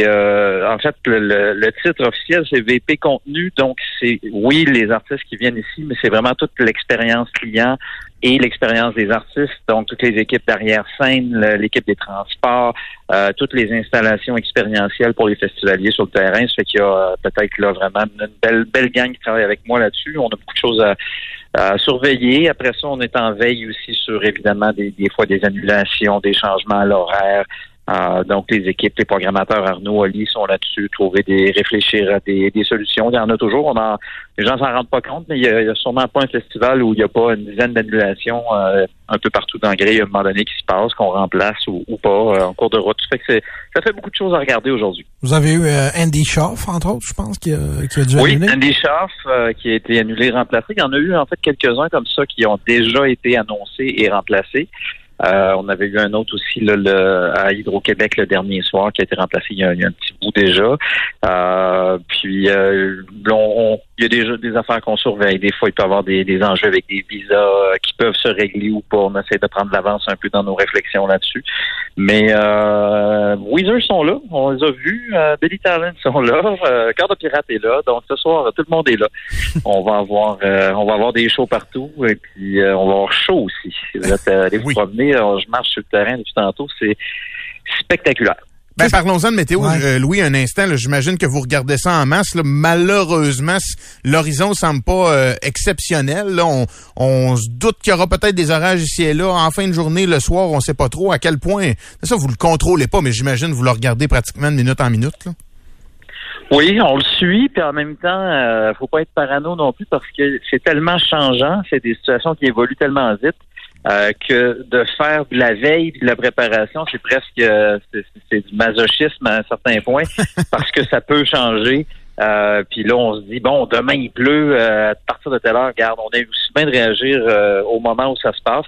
euh, en fait le, le- le titre officiel, c'est VP contenu. Donc, c'est oui les artistes qui viennent ici, mais c'est vraiment toute l'expérience client et l'expérience des artistes. Donc, toutes les équipes derrière scène, l'équipe des transports, euh, toutes les installations expérientielles pour les festivaliers sur le terrain. Ça fait qu'il y a euh, peut-être là vraiment une belle belle gang qui travaille avec moi là-dessus. On a beaucoup de choses à, à surveiller. Après ça, on est en veille aussi sur évidemment des, des fois des annulations, des changements à l'horaire. Euh, donc, les équipes, les programmateurs Arnaud, Ali sont là-dessus, trouver des, réfléchir à des, des solutions. Il y en a toujours. On en, les gens s'en rendent pas compte, mais il y, a, il y a sûrement pas un festival où il n'y a pas une dizaine d'annulations euh, un peu partout dans le gré à un moment donné qui se passe, qu'on remplace ou, ou pas euh, en cours de route. Ça fait que ça fait beaucoup de choses à regarder aujourd'hui. Vous avez eu euh, Andy Schaff, entre autres, je pense, qui a, qui a dû Oui, annuler. Andy Schaff euh, qui a été annulé, remplacé. Il y en a eu en fait quelques-uns comme ça qui ont déjà été annoncés et remplacés. Euh, on avait eu un autre aussi à Hydro-Québec le dernier soir qui a été remplacé il y a, un petit bout déjà. Euh, puis euh, on- il y a déjà des affaires qu'on surveille. Des fois, il peut y avoir des, des enjeux avec des visas euh, qui peuvent se régler ou pas. On essaie de prendre l'avance un peu dans nos réflexions là-dessus. Mais euh, Weezer sont là, on les a vus. Euh, Billy Talent sont là. Euh, Cœur de Pirate est là. Donc ce soir, tout le monde est là. on va avoir euh, on va avoir des shows partout et puis euh, on va avoir chaud aussi. Si vous êtes euh, allés vous Oui. promener, je marche sur le terrain depuis tantôt, c'est spectaculaire. Ben, parlons-en de météo, Ouais. euh, Louis, un instant. là, J'imagine que vous regardez ça en masse. là. Malheureusement, l'horizon semble pas euh, exceptionnel. Là. On, on se doute qu'il y aura peut-être des orages ici et là. En fin de journée, le soir, on sait pas trop à quel point. Ça, vous le contrôlez pas, mais j'imagine que vous le regardez pratiquement de minute en minute. Là. Oui, on le suit, puis en même temps, euh, faut pas être parano non plus parce que c'est tellement changeant, c'est des situations qui évoluent tellement vite euh, que de faire de la veille, de la préparation, c'est presque euh, c'est, du masochisme à un certain point parce que ça peut changer. Euh, puis là, on se dit bon, demain il pleut, euh, à partir de telle heure, regarde, on est aussi bien de réagir euh, au moment où ça se passe.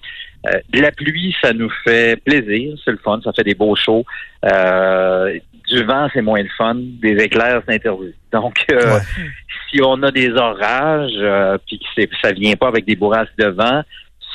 Euh, la pluie, ça nous fait plaisir, c'est le fun, ça fait des beaux shows. Euh, du vent, c'est moins le fun. Des éclairs, c'est interdit. Donc, euh, Ouais. si on a des orages, euh, puis que ça vient pas avec des bourrasques de vent,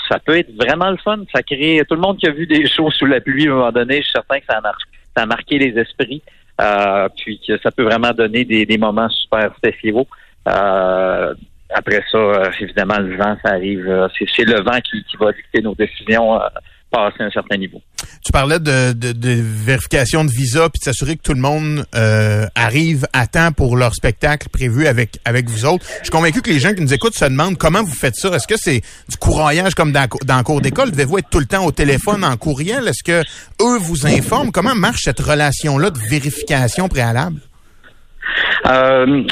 ça peut être vraiment le fun. Ça crée tout le monde qui a vu des shows sous la pluie à un moment donné, je suis certain que ça a, ça a marqué les esprits. Euh, puis que ça peut vraiment donner des, moments super spéciaux. Euh, après ça, euh, évidemment, le vent, ça arrive. euh, c'est, le vent qui, qui va dicter nos décisions euh, passer un certain niveau. Tu parlais de, vérification de visa puis de s'assurer que tout le monde euh, arrive à temps pour leur spectacle prévu avec avec vous autres. Je suis convaincu que les gens qui nous écoutent se demandent comment vous faites ça. Est-ce que c'est du courroyage comme dans, dans le cours d'école? Devez-vous être tout le temps au téléphone, en courriel? Est-ce que eux vous informent? Comment marche cette relation-là de vérification préalable? Euh,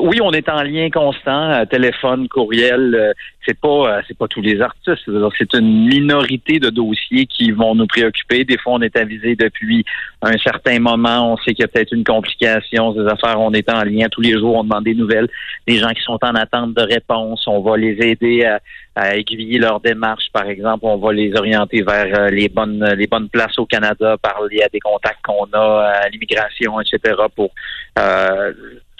oui, on est en lien constant, euh, téléphone, courriel. euh, c'est pas c'est pas tous les artistes. C'est une minorité de dossiers qui vont nous préoccuper. Des fois, on est avisé depuis un certain moment. On sait qu'il y a peut-être une complication, des affaires. On est en lien tous les jours. On demande des nouvelles. Des gens qui sont en attente de réponse, on va les aider à, à aiguiller leur démarche. Par exemple, on va les orienter vers euh, les bonnes les bonnes places au Canada, parler à des contacts qu'on a à l'immigration, etc. pour euh,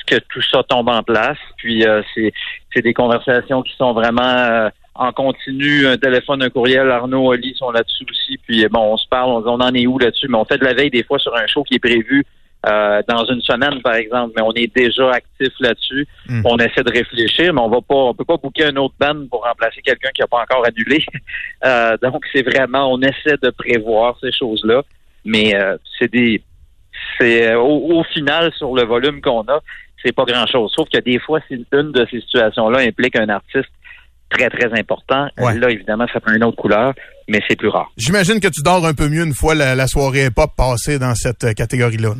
que tout ça tombe en place. Puis euh, c'est c'est des conversations qui sont vraiment euh, en continu. Un téléphone, un courriel, Arnaud, Oli sont là-dessus aussi. Puis bon, on se parle, on en est où là-dessus, mais on fait de la veille des fois sur un show qui est prévu euh, dans une semaine, par exemple, mais on est déjà actif là-dessus. Hmm. On essaie de réfléchir, mais on va pas, on peut pas booker un autre band pour remplacer quelqu'un qui n'a pas encore annulé. Euh, donc, c'est vraiment, on essaie de prévoir ces choses-là, mais euh, c'est des, c'est au, au final sur le volume qu'on a, c'est pas grand-chose. Sauf que des fois, si une de ces situations-là implique un artiste très très important, Ouais. là évidemment, ça prend une autre couleur, mais c'est plus rare. J'imagine que tu dors un peu mieux une fois la, la soirée hip-hop passée dans cette catégorie-là.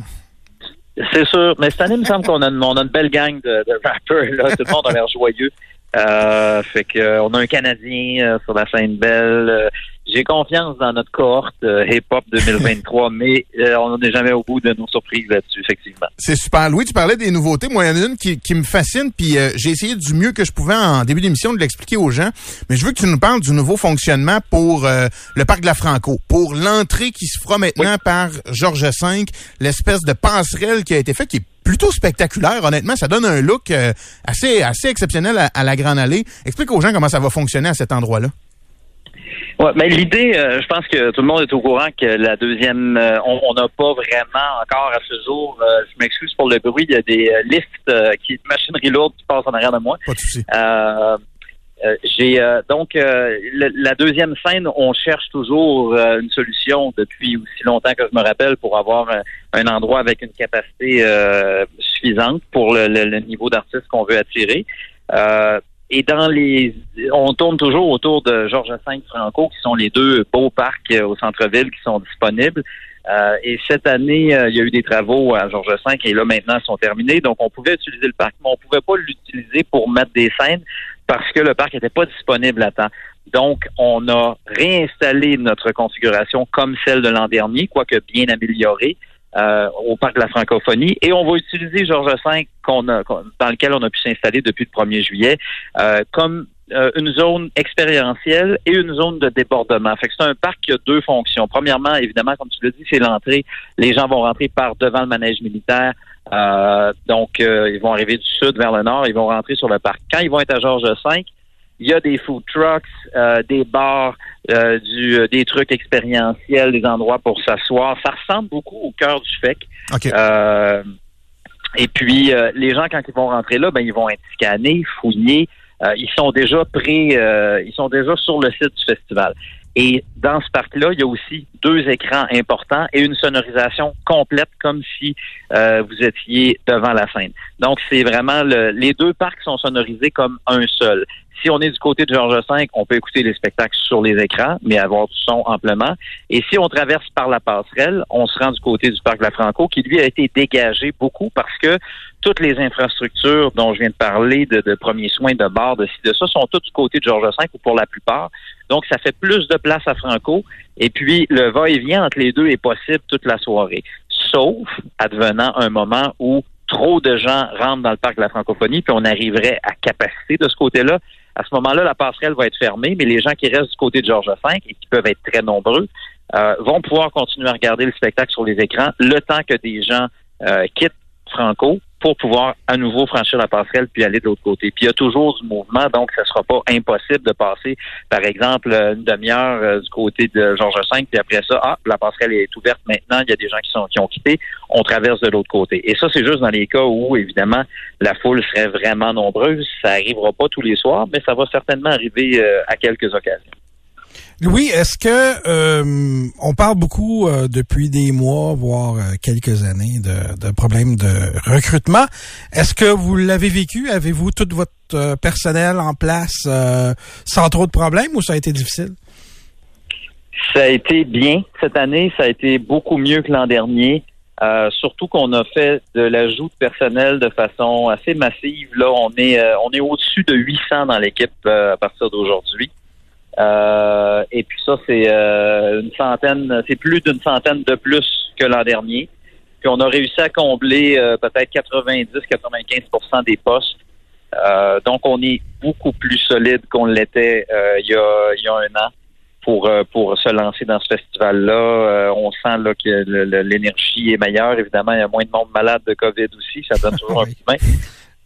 C'est sûr, mais cette année, il me semble qu'on a, une- belle gang de, de rappers. Là. Tout le monde a l'air joyeux. Euh, fait que euh, on a un Canadien euh, sur la scène belle. Euh, J'ai confiance dans notre cohorte euh, hip-hop 2023, mais euh, on n'est jamais au bout de nos surprises là-dessus, effectivement. C'est super. Louis, tu parlais des nouveautés. Moi, il y en a une qui, qui me fascine, puis euh, j'ai essayé du mieux que je pouvais en début d'émission de l'expliquer aux gens. Mais je veux que tu nous parles du nouveau fonctionnement pour euh, le parc de la Franco, pour l'entrée qui se fera maintenant par Georges V, l'espèce de passerelle qui a été faite, qui est plutôt spectaculaire. Honnêtement, ça donne un look euh, assez assez exceptionnel à, à la Grande Allée. Explique aux gens comment ça va fonctionner à cet endroit-là. Ouais, mais l'idée, euh, je pense que tout le monde est au courant que la deuxième, euh, on n'a pas vraiment encore à ce jour. euh, je m'excuse pour le bruit. Il y a des euh, qui machinerie lourde qui passent en arrière de moi. Pas de souci. Euh, j'ai euh, donc euh, la deuxième scène, on cherche toujours euh, une solution depuis aussi longtemps que je me rappelle pour avoir un, endroit avec une capacité euh, suffisante pour le, le- le niveau d'artiste qu'on veut attirer. Et dans les, on tourne toujours autour de Georges V Franco, qui sont les deux beaux parcs au centre-ville qui sont disponibles. Et cette année, il y a eu des travaux à Georges V et là maintenant ils sont terminés. Donc on pouvait utiliser le parc, mais on pouvait pas l'utiliser pour mettre des scènes parce que le parc n'était pas disponible à temps. Donc, on a réinstallé notre configuration comme celle de l'an dernier, quoique bien améliorée, euh, au parc de la francophonie. Et on va utiliser Georges V, qu'on a, dans lequel on a pu s'installer depuis le 1er juillet, euh, comme euh, une zone expérientielle et une zone de débordement. Fait que c'est un parc qui a deux fonctions. Premièrement, évidemment, comme tu l'as dit, c'est l'entrée. Les gens vont rentrer par devant le manège militaire. Euh, donc, euh, ils vont arriver du sud vers le nord. Ils vont rentrer sur le parc. Quand ils vont être à Georges V, il y a des food trucks, euh, des bars, euh, du, euh, des trucs expérientiels, des endroits pour s'asseoir. Ça ressemble beaucoup au cœur du FEC. OK. Euh, et puis, euh, les gens, quand ils vont rentrer là, ben, ils vont être scannés, fouillés. Euh, ils sont déjà prêts, euh, ils sont déjà sur le site du festival. Et dans ce parc-là, il y a aussi deux écrans importants et une sonorisation complète, comme si euh, vous étiez devant la scène. Donc, c'est vraiment le, les deux parcs sont sonorisés comme un seul. Si on est du côté de Georges V, on peut écouter les spectacles sur les écrans, mais avoir du son amplement. Et si on traverse par la passerelle, on se rend du côté du parc la Franco, qui lui a été dégagé beaucoup parce que toutes les infrastructures dont je viens de parler, de, de premiers soins, de bars, de ci, de ça, sont toutes du côté de Georges V ou pour la plupart. Donc, ça fait plus de place à Franco. Et puis, le va-et-vient entre les deux est possible toute la soirée. Sauf advenant un moment où trop de gens rentrent dans le parc de la francophonie, puis on arriverait à capacité de ce côté-là. À ce moment-là, la passerelle va être fermée, mais les gens qui restent du côté de Georges V, et qui peuvent être très nombreux, euh, vont pouvoir continuer à regarder le spectacle sur les écrans le temps que des gens euh, quittent Franco pour pouvoir à nouveau franchir la passerelle puis aller de l'autre côté. Puis il y a toujours du mouvement, donc ça sera pas impossible de passer, par exemple, une demi-heure euh, du côté de Georges V, puis après ça, ah, la passerelle est ouverte maintenant, il y a des gens qui sont qui ont quitté, on traverse de l'autre côté. Et ça, c'est juste dans les cas où, évidemment, la foule serait vraiment nombreuse. Ça arrivera pas tous les soirs, mais ça va certainement arriver euh, à quelques occasions. Louis, est-ce que euh, on parle beaucoup euh, depuis des mois, voire euh, quelques années, de, de problèmes de recrutement. Est-ce que vous l'avez vécu? Avez-vous tout votre personnel en place sans trop de problèmes ou ça a été difficile? Ça a été bien cette année, ça a été beaucoup mieux que l'an dernier. Surtout qu'on a fait de l'ajout de personnel de façon assez massive. Là, on est on est au-dessus de 800 dans l'équipe à partir d'aujourd'hui. Euh, et puis ça, c'est euh, une centaine, c'est plus d'une centaine de plus que l'an dernier. Puis on a réussi à combler euh, peut-être 90-95% des postes. Euh, donc on est beaucoup plus solide qu'on l'était euh, il, y a, il y a un an pour euh, pour se lancer dans ce festival-là. Euh, on sent là que l'énergie est meilleure. Évidemment, il y a moins de monde malade de COVID aussi. Ça donne toujours un de main.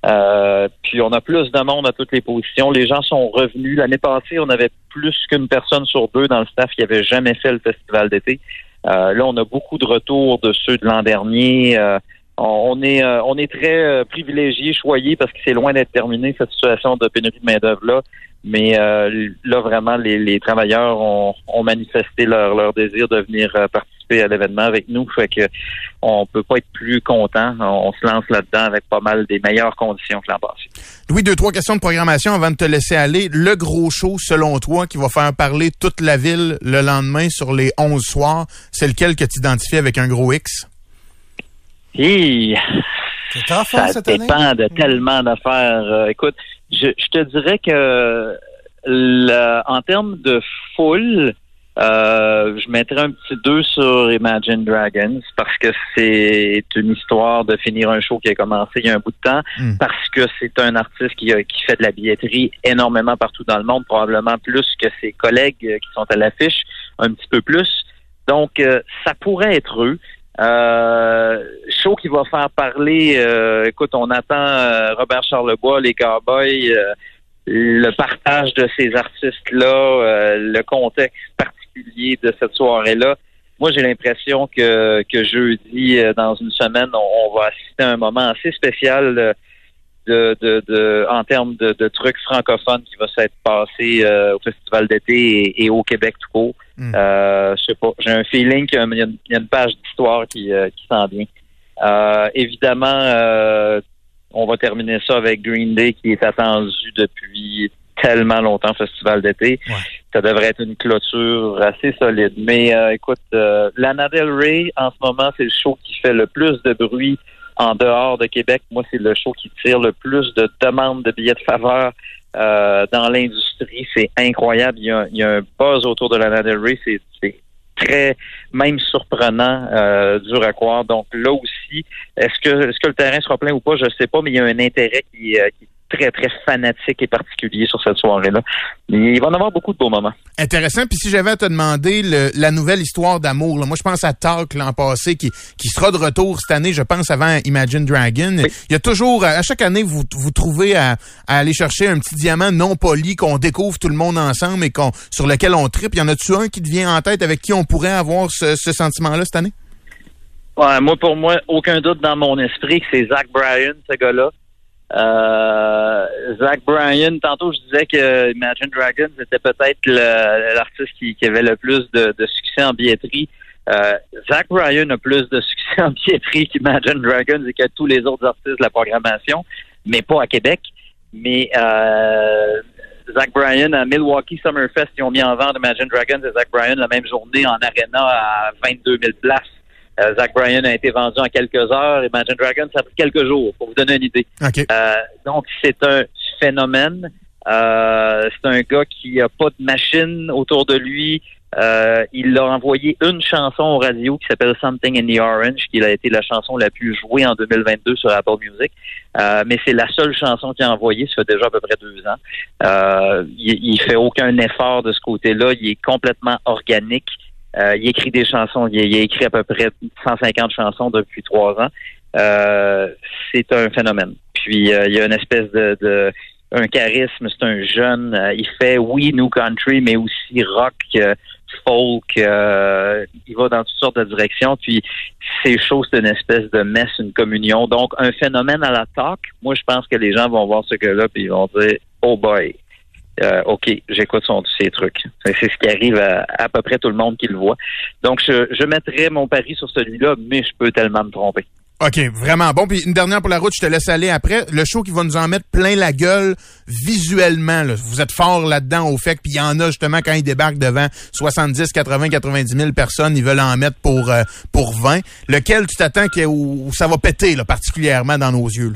Euh, puis on a plus de monde à toutes les positions. Les gens sont revenus. L'année passée, on avait plus qu'une personne sur deux dans le staff qui avait jamais fait le festival d'été. Euh, là, on a beaucoup de retours de ceux de l'an dernier. Euh, on est euh, on est très euh, privilégié, choyé parce que c'est loin d'être terminé cette situation de pénurie de main d'œuvre là. Mais là vraiment les, les travailleurs ont, ont manifesté leur leur désir de venir euh, participer à l'événement avec nous. Fait que on peut pas être plus content. On, on se lance là-dedans avec pas mal des meilleures conditions que l'an passé. Louis, deux, trois questions de programmation avant de te laisser aller. Le gros show, selon toi, qui va faire parler toute la ville le lendemain sur les 11 soirs, c'est lequel que tu identifies avec un gros X? Hi! Tough, hein, Ça cette année? dépend de tellement d'affaires. Euh, écoute, je, je te dirais que en termes de foule, euh, je mettrais un petit 2 sur Imagine Dragons parce que c'est une histoire de finir un show qui a commencé il y a un bout de temps, Mm. parce que c'est un artiste qui, a- qui fait de la billetterie énormément partout dans le monde, probablement plus que ses collègues euh, qui sont à l'affiche, un petit peu plus. Donc, euh, ça pourrait être eux. Euh, show qui va faire parler. euh, écoute, on attend Robert Charlebois, les Cowboys, le partage de ces artistes-là, euh, le contexte particulier de cette soirée-là. Moi, j'ai l'impression que, que jeudi, euh, dans une semaine, on, on va assister à un moment assez spécial euh, de, de, de, en termes de, de trucs francophones qui va s'être passé euh, au Festival d'été et, et au Québec tout court. Mm. Euh, je sais pas. J'ai un feeling qu'il y a une, il y a une page d'histoire qui, euh, qui s'en vient. Évidemment, on va terminer ça avec Green Day qui est attendu depuis tellement longtemps Festival d'été. Ouais. Ça devrait être une clôture assez solide. Mais euh, écoute, euh, Lana Del Rey, en ce moment, c'est le show qui fait le plus de bruit en dehors de Québec. Moi, c'est le show qui tire le plus de demandes de billets de faveur euh, dans l'industrie. C'est incroyable. Il y, a, il y a un buzz autour de Lana Del Rey. C'est, c'est très, même surprenant, euh, dur à croire. Donc là aussi, est-ce que, est-ce que le terrain sera plein ou pas? Je sais pas, mais il y a un intérêt qui, euh, qui très, très fanatique et particulier sur cette soirée-là. Il va en avoir beaucoup de beaux moments. Intéressant. Puis si j'avais à te demander le- la nouvelle histoire d'amour, moi je pense à Talk l'an passé qui, qui sera de retour cette année, je pense avant Imagine Dragon. Il y a toujours, à chaque année, vous vous trouvez à, à aller chercher un petit diamant non poli qu'on découvre tout le monde ensemble et qu'on sur lequel on tripe. Y en a-tu un qui te vient en tête avec qui on pourrait avoir ce, ce sentiment-là cette année? Ouais, moi, pour moi, aucun doute dans mon esprit que c'est Zach Bryan, ce gars-là. Euh, Zach Bryan, tantôt je disais que Imagine Dragons était peut-être l'artiste qui, avait le plus de, de succès en billetterie. Euh, Zach Bryan a plus de succès en billetterie qu'Imagine Dragons et que tous les autres artistes de la programmation, mais pas à Québec. Mais euh, Zach Bryan à Milwaukee Summerfest, ils ont mis en vente Imagine Dragons et Zach Bryan la même journée en arena à 22 000 places. Euh, Zach Bryan a été vendu en quelques heures. Imagine Dragons, ça a pris quelques jours, pour vous donner une idée. OK. Euh, donc, c'est un phénomène. Euh, c'est un gars qui a pas de machine autour de lui. Euh, il a envoyé une chanson au radio qui s'appelle Something in the Orange, qui a été la chanson la plus jouée en 2022 sur Apple Music. Euh, mais c'est la seule chanson qu'il a envoyée, ça fait déjà à peu près deux ans. Euh, il, il fait aucun effort de ce côté-là. Il est complètement organique. Euh, il écrit des chansons. Il, il a écrit à peu près 150 chansons depuis trois ans. Euh, c'est un phénomène. Puis euh, il y a une espèce de, de un charisme. C'est un jeune. euh, il fait oui new country, mais aussi rock, euh, folk. euh, il va dans toutes sortes de directions. Puis ces choses, c'est une espèce de messe, une communion. Donc un phénomène à la talk. Moi, je pense que les gens vont voir ce gars-là puis ils vont dire oh boy. Euh, OK, j'écoute son, ses trucs. C'est ce qui arrive à, à peu près tout le monde qui le voit. Donc, je, je mon pari sur celui-là, mais je peux tellement me tromper. OK, vraiment bon. Puis une dernière pour la route, je te laisse aller après. Le show qui va nous en mettre plein la gueule visuellement. Vous êtes fort là-dedans au fait. Puis y en a justement quand ils débarquent devant 70, 80, 90 000 personnes, ils veulent en mettre pour euh, pour 20. Lequel tu t'attends que où, ça va péter particulièrement dans nos yeux?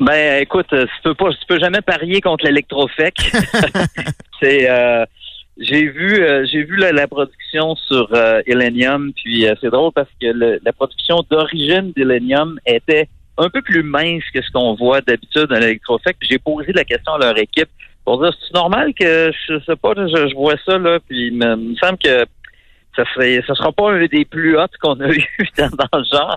Ben, écoute, euh, tu peux pas, tu peux jamais parier contre l'électrofec. c'est, euh, j'ai vu, euh, j'ai vu la, la production sur euh, Illenium, puis euh, c'est drôle parce que le- la production d'origine d'Illenium était un peu plus mince que ce qu'on voit d'habitude à l'électrofec. J'ai posé la question à leur équipe pour dire, c'est normal que je sais pas, je, je vois ça là, puis il me, semble que ça serait, ça sera pas un des plus hot qu'on a eu dans, dans le genre.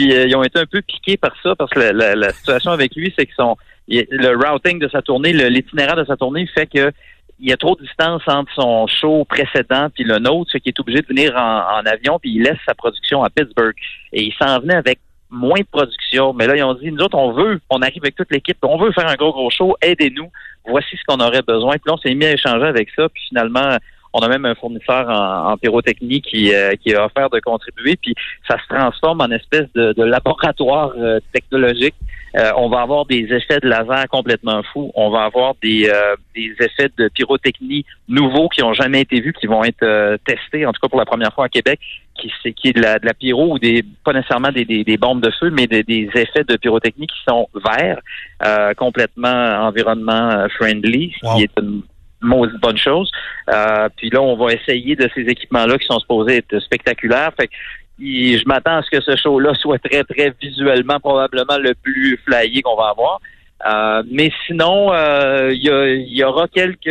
Puis euh, ils ont été un peu piqués par ça parce que la, situation avec lui, c'est que son le routing de sa tournée, l'itinéraire de sa tournée fait que il y a trop de distance entre son show précédent puis le nôtre, ce qui est obligé de venir en, en avion, puis il laisse sa production à Pittsburgh. Et il s'en venait avec moins de production. Mais là, ils ont dit, nous autres, on veut, on arrive avec toute l'équipe, on veut faire un gros, gros show, aidez-nous, voici ce qu'on aurait besoin. Puis là, on s'est mis à échanger avec ça, puis finalement, on a même un fournisseur en, en pyrotechnie qui, euh, qui a offert de contribuer, puis ça se transforme en espèce de, de laboratoire euh, technologique. Euh, on va avoir des effets de laser complètement fous. On va avoir des, euh, des effets de pyrotechnie nouveaux qui ont jamais été vus, qui vont être euh, testés, en tout cas pour la première fois à Québec, qui, c'est, qui est de la, de la pyro ou des pas nécessairement des, des, des bombes de feu, mais des, des effets de pyrotechnie qui sont verts, euh, complètement environnement friendly, ce Wow. qui est une bonne chose. Euh, puis là, on va essayer de ces équipements-là qui sont supposés être spectaculaires. Fait que je m'attends à ce que ce show-là soit très, très visuellement probablement le plus flyé qu'on va avoir. Euh, mais sinon, euh, il y, a- il y aura quelques, il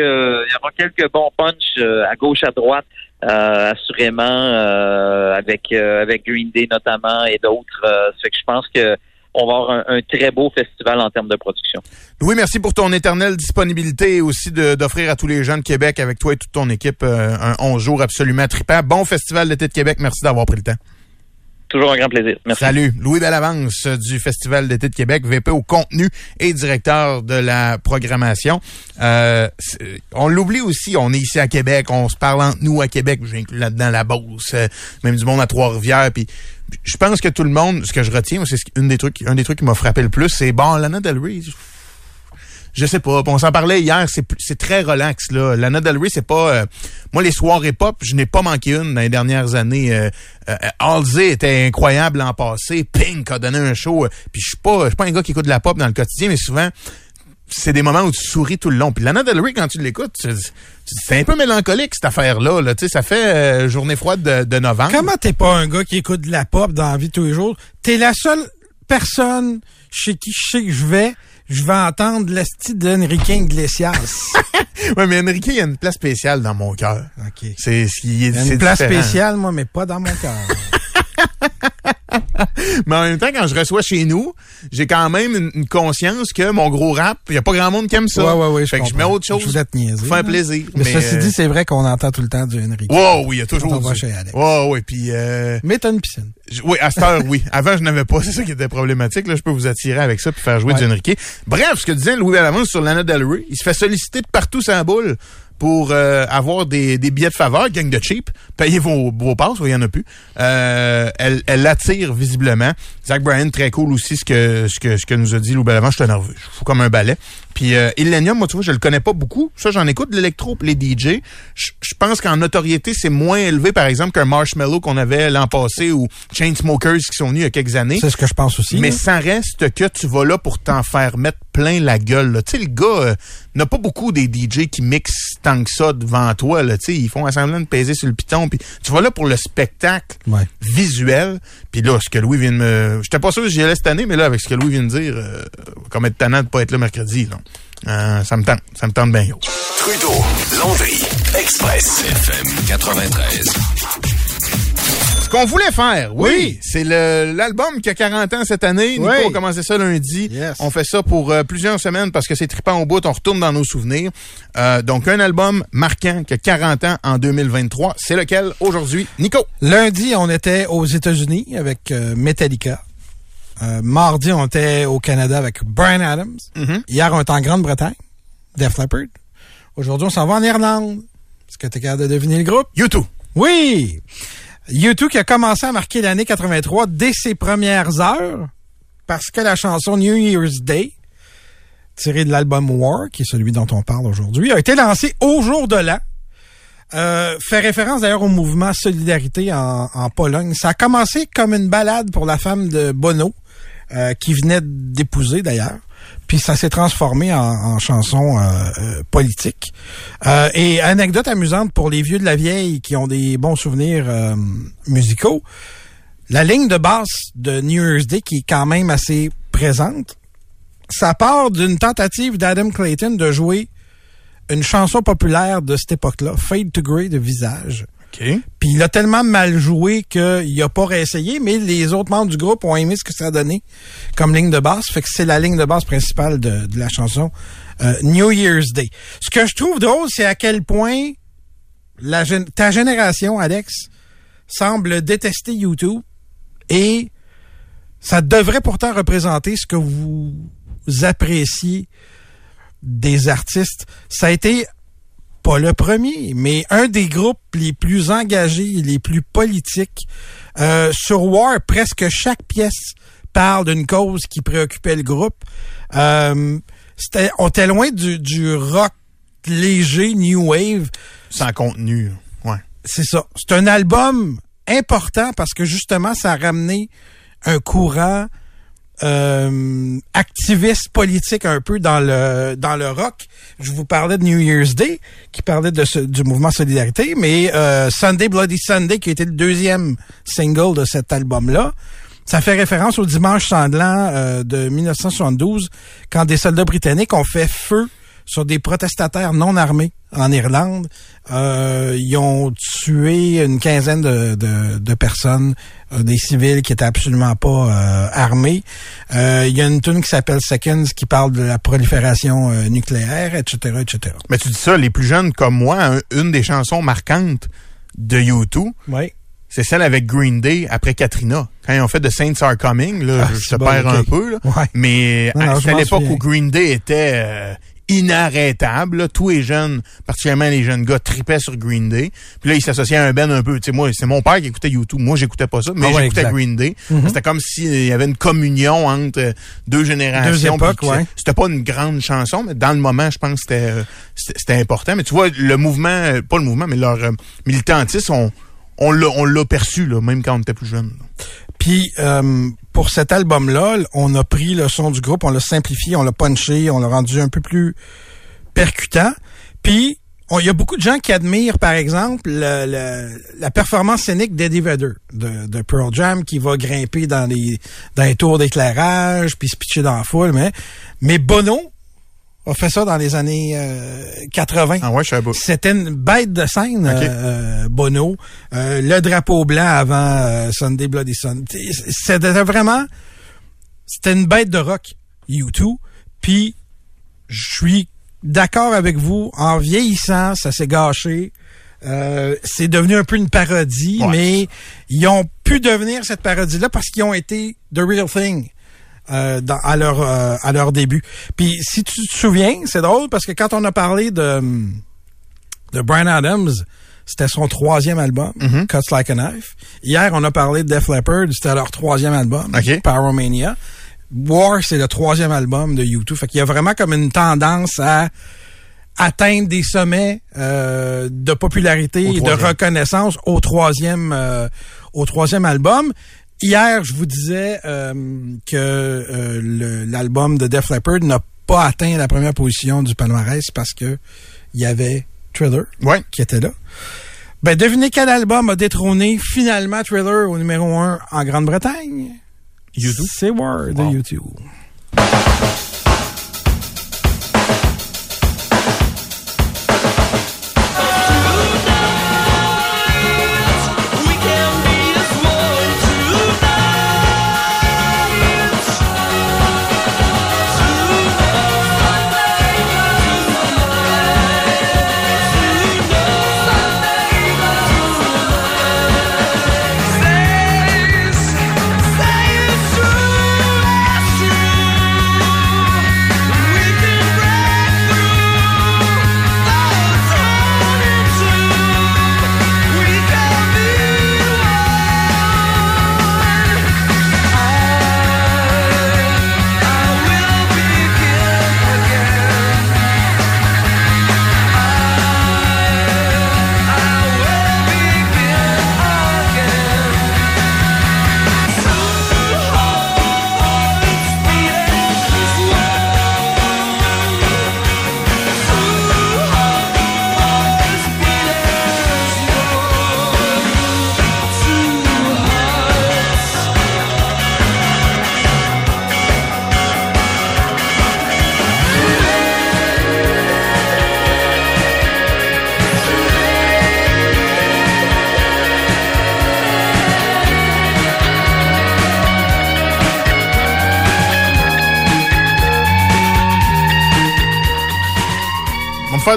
y aura quelques bons punch euh, à gauche, à droite, euh, assurément euh, avec euh, avec Green Day notamment et d'autres. Euh, que je pense que on va avoir un, un très beau festival en termes de production. Louis, merci pour ton éternelle disponibilité et aussi d'offrir à tous les gens de Québec avec toi et toute ton équipe euh, un 11 jours absolument trippant. Bon festival d'été de Québec. Merci d'avoir pris le temps. Toujours un grand plaisir. Merci. Salut, Louis Bellavance du Festival d'été de Québec, VP au contenu et directeur de la programmation. Euh, on l'oublie aussi, on est ici à Québec, on se parle entre nous à Québec, j'inclus là-dedans la Beauce, euh, même du monde à Trois-Rivières, puis je pense que tout le monde, ce que je retiens, c'est ce- une des trucs, un des trucs qui m'a frappé le plus, c'est bon, Lana Del Rey, je sais pas. On s'en parlait hier. C'est très relax là. Lana Del Rey, c'est pas. euh, moi, les soirées pop, je n'ai pas manqué une dans les dernières années. Euh, euh, était incroyable l'an passé. Pink a donné un show. Puis je suis pas, je suis pas un gars qui écoute de la pop dans le quotidien, mais souvent c'est des moments où tu souris tout le long. Puis Lana Del Rey, quand tu l'écoutes, c'est un peu mélancolique cette affaire-là. Là. Tu sais, ça fait euh, journée froide de, de novembre. Comment t'es pas un gars qui écoute de la pop dans la vie de tous les jours? T'es la seule personne chez qui je sais que je vais, je vais entendre l'esti d'Enrique Iglesias. Ouais, mais Enrique, il y a une place spéciale dans mon cœur. OK. C'est ce qui est une place spéciale, moi, mais pas dans mon cœur. Mais en même temps, quand je reçois chez nous, j'ai quand même une, une conscience que mon gros rap, il y a pas grand monde qui aime ça. Ouais, ouais, ouais, je Fait que je mets autre chose. Je voulais te niaiser, pour faire là. plaisir. Mais, ceci euh, dit, c'est vrai qu'on entend tout le temps du Enrique. Wow, oui, il y a toujours du- chez Alex. Ouais, ouais, puis euh, Mais t'as une piscine. oui, à cette heure, oui. Avant, je n'avais pas, c'est ça qui était problématique. Là, je peux vous attirer avec ça puis faire jouer Ouais. du Enrique. Bref, ce que disait Louis Bellamont sur Lana Del Rey, il se fait solliciter de partout sans boule pour euh, avoir des, des billets de faveur, gang de cheap, payez vos, vos passes, il y en a plus. Euh, elle, elle l'attire visiblement. Zach Bryan, très cool aussi, ce que, ce que, ce que nous a dit Louis Bellamont, je suis nerveux, je fous comme un balai. Puis euh, Illenium, moi, tu vois, je le connais pas beaucoup. Ça, j'en écoute de l'électro les DJ. Je je pense qu'en notoriété, c'est moins élevé, par exemple, qu'un Marshmallow qu'on avait l'an passé ou Chainsmokers qui sont venus il y a quelques années. C'est ce que je pense aussi. Mais là. ça reste que tu vas là pour t'en faire mettre plein la gueule. là. Tu sais, le gars, euh, n'a pas beaucoup des DJ qui mixent tant que ça devant toi. Là. Tu sais, ils font un semblant de peser sur le piton. Puis tu vas là pour le spectacle Ouais. visuel. Puis là, ce que Louis vient de me... J'étais pas sûr que j'y allais cette année, mais là, avec ce que Louis vient de dire, euh, comme être tannant de pas être là mercredi, là. Euh, ça me tente. Ça me tente bien. gros. Trudeau, Landry, Express, FM 93. Ce qu'on voulait faire, oui, Oui. c'est le- l'album qui a 40 ans cette année. Nico Oui. a commencé ça lundi. Yes. On fait ça pour euh, plusieurs semaines parce que c'est trippant au bout. On retourne dans nos souvenirs. Euh, donc, un album marquant qui a 40 ans en 2023. C'est lequel aujourd'hui? Nico. Lundi, on était aux États-Unis avec euh, Metallica. Euh, mardi, on était au Canada avec Brian Adams. Mhm. Hier, on était en Grande-Bretagne, Def Leppard. Aujourd'hui, on s'en va en Irlande. Est-ce que tu es capable de deviner le groupe? YouTube. Oui! U2 qui a commencé à marquer l'année 83 dès ses premières heures parce que la chanson New Year's Day, tirée de l'album War, qui est celui dont on parle aujourd'hui, a été lancée au jour de l'an. Euh, fait référence d'ailleurs au mouvement Solidarité en, en Pologne. Ça a commencé comme une balade pour la femme de Bono, euh, qui venait d'épouser d'ailleurs. Puis ça s'est transformé en, chanson euh, euh, politique. Euh, et anecdote amusante pour les vieux de la vieille qui ont des bons souvenirs euh, musicaux. La ligne de basse de New Year's Day, qui est quand même assez présente, ça part d'une tentative d'Adam Clayton de jouer une chanson populaire de cette époque-là, Fade to Grey de Visage. OK. Puis il a tellement mal joué qu'il a pas réessayé, mais les autres membres du groupe ont aimé ce que ça a donné comme ligne de basse. Fait que c'est la ligne de basse principale de, la chanson euh, New Year's Day. Ce que je trouve drôle, c'est à quel point ta génération, Alex, semble détester YouTube et ça devrait pourtant représenter ce que vous appréciez des artistes. Ça a été pas le premier, mais un des groupes les plus engagés, les plus politiques. Euh, sur War, presque chaque pièce parle d'une cause qui préoccupait le groupe. Euh, c'était, on était loin du, du rock léger, new wave. Sans contenu. Ouais. C'est ça. C'est un album important parce que justement, ça a ramené un courant euh, activiste politique un peu dans le dans le rock. Je vous parlais de New Year's Day, qui parlait de du mouvement Solidarité, mais euh, Sunday Bloody Sunday, qui était le deuxième single de cet album-là, ça fait référence au dimanche sanglant euh, de 1972, quand des soldats britanniques ont fait feu sur des protestataires non armés en Irlande. Euh, ils ont tué une quinzaine de, de, de personnes, euh, des civils qui étaient absolument pas euh, armés. Euh, Il y a une tune qui s'appelle Seconds qui parle de la prolifération euh, nucléaire, etc., etc. Mais tu dis ça, les plus jeunes comme moi, un- une des chansons marquantes de U2, Oui. c'est celle avec Green Day après Katrina. Quand ils ont fait The Saints Are Coming, là, Ah, je te bon, perds un peu, là. Ouais. mais Non, non, à- l'époque où Green Day était euh, inarrêtable. là. Tous les jeunes, particulièrement les jeunes gars, tripaient sur Green Day. Puis là, ils s'associaient à un band un peu. Tu sais, moi, c'est mon père qui écoutait U2. Moi, j'écoutais pas ça, mais Ah ouais, j'écoutais. Green Day. Mhm. C'était comme s'il y avait une communion entre euh, deux générations. Deux ouais. C'était pas une grande chanson, mais dans le moment, je pense que c'était euh, important. Mais tu vois, le mouvement, euh, pas le mouvement, mais leur euh, militantisme, on, on l'a on l'a perçu, là, même quand on était plus jeune. Puis euh, pour cet album-là, on a pris le son du groupe, on l'a simplifié, on l'a punché, on l'a rendu un peu plus percutant. Puis il y a beaucoup de gens qui admirent, par exemple, le- le- la performance scénique d'Eddie Vedder de, de Pearl Jam qui va grimper dans les dans les tours d'éclairage puis se pitcher dans la foule. Mais, mais Bono a fait ça dans les années euh, 80. Ah ouais. C'était une bête de scène, Ok. euh, Bono. Euh, le drapeau blanc avant euh, Sunday Bloody Sunday. C'était vraiment... C'était une bête de rock, U2. Puis, je suis d'accord avec vous. En vieillissant, ça s'est gâché. Euh, c'est devenu un peu une parodie, Ouais. mais ils ont pu devenir cette parodie-là parce qu'ils ont été the real thing. Euh, dans- à leur euh, à leur début. Puis si tu te souviens, c'est drôle parce que quand on a parlé de de Brian Adams, c'était son troisième album, Mhm. Cuts Like a Knife. Hier, on a parlé de Def Leppard, c'était leur troisième album, Ok. Pyromania. War, c'est le troisième album de U2. Fait qu'il y a vraiment comme une tendance à atteindre des sommets euh, de popularité et de reconnaissance au troisième euh, au troisième album. Hier, je vous disais euh, que euh, l'album de Def Leppard n'a pas atteint la première position du palmarès parce que il y avait Thriller Ouais. qui était là. Ben, devinez quel album a détrôné finalement Thriller au numéro 1 en Grande-Bretagne? U2? C'est War de. YouTube.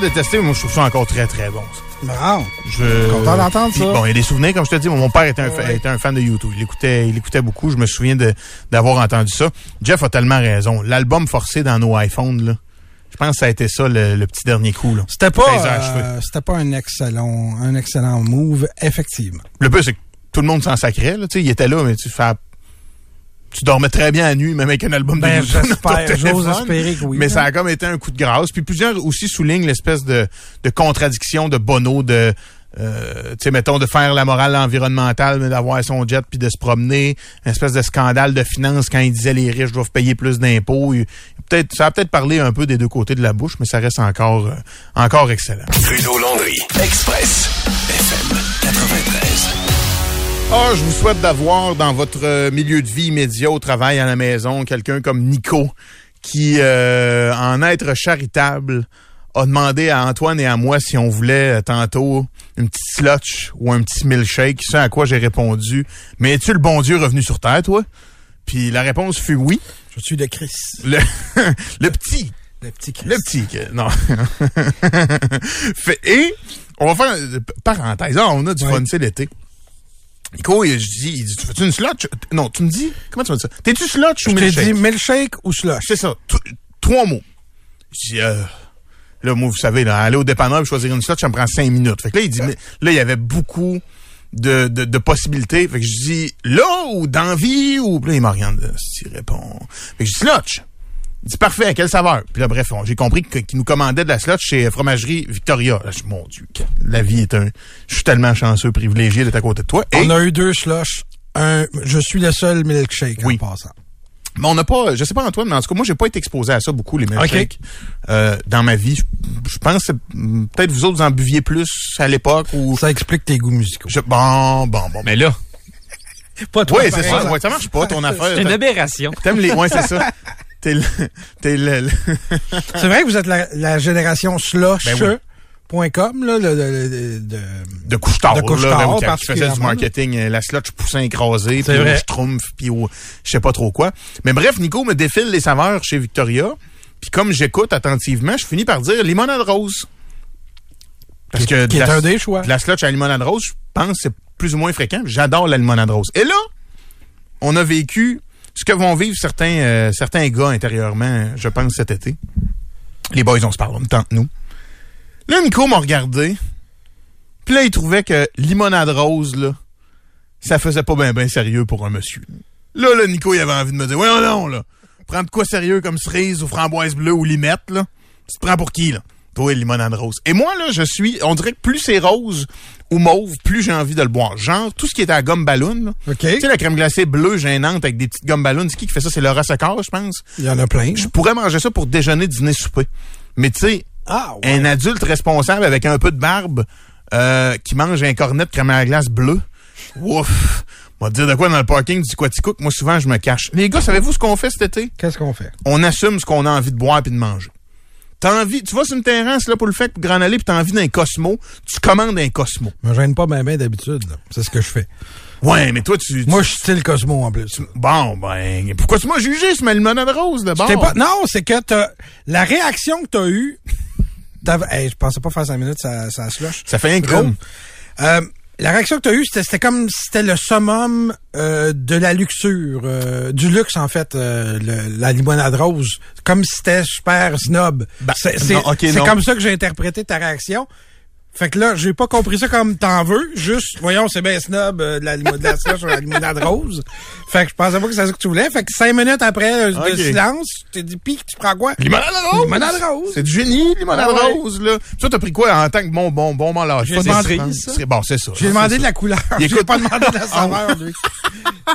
Détester, mais moi, je trouve ça encore très, très bon. Bon. Je... Content d'entendre ça. Bon, il y a des souvenirs, comme je te dis. Mon père était un, fa- Ouais. était un fan de YouTube. Il écoutait, il écoutait beaucoup. Je me souviens d'avoir entendu ça. Jeff a tellement raison. L'album forcé dans nos iPhones, là. Je pense que ça a été ça, le, le petit dernier coup. C'était pas, euh, c'était pas un excellent, un excellent move, effectivement. Le plus, c'est que tout le monde s'en sacrait, là. Il était là, mais tu fais, tu dormais très bien la nuit, même avec un album Ben, de j'espère, j'ose espérer que oui. Mais hein. ça a comme été un coup de grâce. Puis plusieurs aussi soulignent l'espèce de, de contradiction de Bono de euh, tu sais, mettons, de faire la morale environnementale, mais d'avoir son jet puis de se promener, une espèce de scandale de finances quand il disait les riches doivent payer plus d'impôts. Peut-être, ça a peut-être parlé un peu des deux côtés de la bouche, mais ça reste encore, euh, encore excellent. Trudeau Landry. Express. FM 93. Ah, je vous souhaite d'avoir dans votre euh, milieu de vie immédiat au travail, à la maison, quelqu'un comme Nico qui, euh, en être charitable, a demandé à Antoine et à moi si on voulait euh, tantôt une petite slotch ou un petit milkshake. Ce à quoi j'ai répondu, mais es-tu le bon Dieu revenu sur Terre, toi? Puis la réponse fut oui. Je suis de Chris. Le, le petit Le petit Chris. le petit, non. Et, on va faire, euh, parenthèse, ah, on a du Ouais. fun, c'est l'été. Nico, il, je dis, il dit, tu fais-tu une slotch? Non, tu me dis, comment tu me dis ça? T'es-tu slotch ou Je milkshake? dit milkshake ou slush. C'est ça, trois mots. Je dis, euh, là, moi, vous savez, là, aller au dépanneur et choisir une slotch, ça me prend cinq minutes. Fait que là, il dit, mais, là, il y avait beaucoup de, de, de possibilités. Fait que je dis, là, ou d'envie, ou, là, il m'a rien il répond. Fait que je dis, slotch. Il dit, parfait, quelle saveur? Puis là, bref, j'ai compris qu'il nous commandait de la slotch chez Fromagerie Victoria. Là, je dis, mon Dieu, la vie est un... Je suis tellement chanceux, privilégié d'être à côté de toi. Et, On a eu deux slush. Un, je suis le seul milkshake Oui. en passant. Mais on n'a pas, je sais pas Antoine, mais en tout cas, moi, j'ai pas été exposé à ça beaucoup, les milkshakes. Euh, dans ma vie, je, je pense que mm, peut-être vous autres, vous en buviez plus à l'époque ou... Ça explique tes goûts musicaux. Je- bon, bon, bon. Mais là, Pas toi, Oui, c'est ça. Ouais, ça marche pas, ton affaire. c'est une aberration. T'aimes les... Ouais, c'est ça. T'es le... T'es le... C'est vrai que vous êtes la, la génération slush. Ben oui. Point com, là, le- le- de, de couche-tard, De couche-tard, là, qui- qui faisait du marketing, euh, la slotch poussin écrasé, puis au schtroumpf, puis au je sais pas trop quoi. Mais bref, Nico me défile les saveurs chez Victoria, puis comme j'écoute attentivement, je finis par dire limonade rose. Parce Qui- que qui de est la- un des choix. de La slotch à la limonade rose, je pense que c'est plus ou moins fréquent. J'adore la limonade rose. Et là, on a vécu ce que vont vivre certains, euh, certains gars intérieurement, je pense, cet été. Les boys, on se parle, on tente nous. Là, Nico m'a regardé. Puis là, il trouvait que limonade rose, là, ça faisait pas bien ben sérieux pour un monsieur. Là, là, Nico, il avait envie de me dire, ouais, non, là, prends de quoi sérieux comme cerise ou framboise bleue ou limette, là. Tu te prends pour qui, là? Toi, limonade rose. Et moi, là, je suis, on dirait que plus c'est rose ou mauve, plus j'ai envie de le boire. Genre, tout ce qui est à gomme ballon. OK. Tu sais, la crème glacée bleue gênante avec des petites gommes ballons, c'est qui qui fait ça? C'est Laura Secord, je pense. Il y en a plein. Je pourrais manger ça pour déjeuner, dîner, souper. Mais tu sais, Ah, ouais. un adulte responsable avec un peu de barbe euh, qui mange un cornet de crème à la glace bleu. Ouf! On va te dire de quoi dans le parking du Quaticook? Moi, souvent, je me cache. Les gars, savez-vous ce qu'on fait cet été? Qu'est-ce qu'on fait? On assume ce qu'on a envie de boire puis de manger. T'as envie, tu vas sur une terrasse là pour le fait pour Grand Allée puis t'as envie d'un Cosmo, tu commandes un Cosmo. Je me gêne pas bien ben, d'habitude. là. C'est ce que je fais. Ouais, mais toi tu, tu- Moi, je suis style Cosmo en plus. bon ben pourquoi tu m'as jugé sur ma limonade rose de bord? T'es pas, non, c'est que t'as, la réaction que t'as eue, hey, je pensais pas faire cinq minutes, ça, ça slush. Ça fait un Gros. Euh, la réaction que t'as eue, c'était, c'était comme si c'était le summum euh, de la luxure, euh, du luxe en fait, euh, le- la limonade rose, comme si c'était super snob. Ben, c'est, comme ça que j'ai interprété ta réaction. Fait que là, j'ai pas compris ça comme t'en veux. Juste, voyons, c'est bien snob euh, de la limonade, de la slush la limonade rose. Fait que je pensais pas que c'est ça que tu voulais. Fait que cinq minutes après euh, Ok. de silence, je t'ai dit, pis tu prends quoi? Limonade rose! Limonade rose. C'est du génie, limonade Ah ouais. rose, là. Toi, t'as pris quoi en tant que bon, bon, bon malade? J'ai demandé- C'est bon, c'est ça. J'ai demandé de la couleur. J'ai pas demandé de la saveur, lui.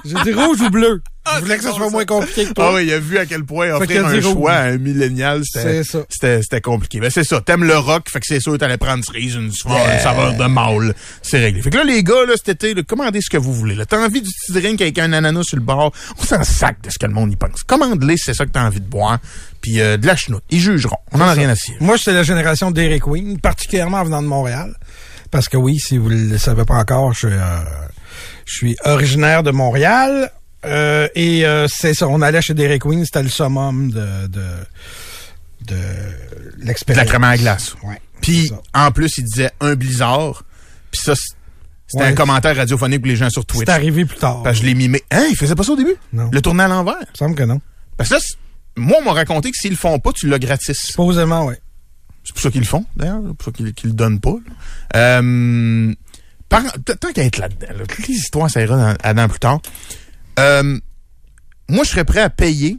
J'ai dit rouge ou bleu. Je voulais que ça soit moins compliqué que toi. Ah oui, il a vu à quel point offrir un choix à un millénial, c'était, compliqué. Ben, c'est ça. T'aimes le rock, fait que c'est sûr que t'allais prendre cerise, une, saveur- une saveur de mâle. C'est réglé. Fait que là, les gars, là, cet été, là, commandez ce que vous voulez. T'as envie du petit drink avec un ananas sur le bord? On s'en sac de ce que le monde y pense. Commande-les c'est ça que t'as envie de boire. Puis, euh, de la chenoute. Ils jugeront. On en a rien à cirer. Moi, c'est la génération d'Eric Queen, particulièrement en venant de Montréal. Parce que oui, si vous le savez pas encore, je, suis, euh, je suis originaire de Montréal. Euh, et euh, c'est ça, on allait chez Dairy Queen, c'était le summum de, de, de De l'expérience. la crème à glace. Ouais. Puis, en plus, il disait un blizzard. Puis ça, c'était Ouais. un commentaire radiophonique pour les gens sur Twitch. C'est arrivé plus tard. Parce que je l'ai mimé. Hein, il faisait pas ça au début? Non. Le tourner à l'envers? Il me semble que non. Parce que là, moi, on m'a raconté que s'ils le font pas, tu l'as gratis. Supposément, oui. C'est pour ça qu'ils le font, d'ailleurs. C'est pour ça qu'ils le donnent pas. Euh, par- tant qu'à être là-dedans, là, toutes les histoires, ça ira dans, à dans plus tard. Euh, moi, je serais prêt à payer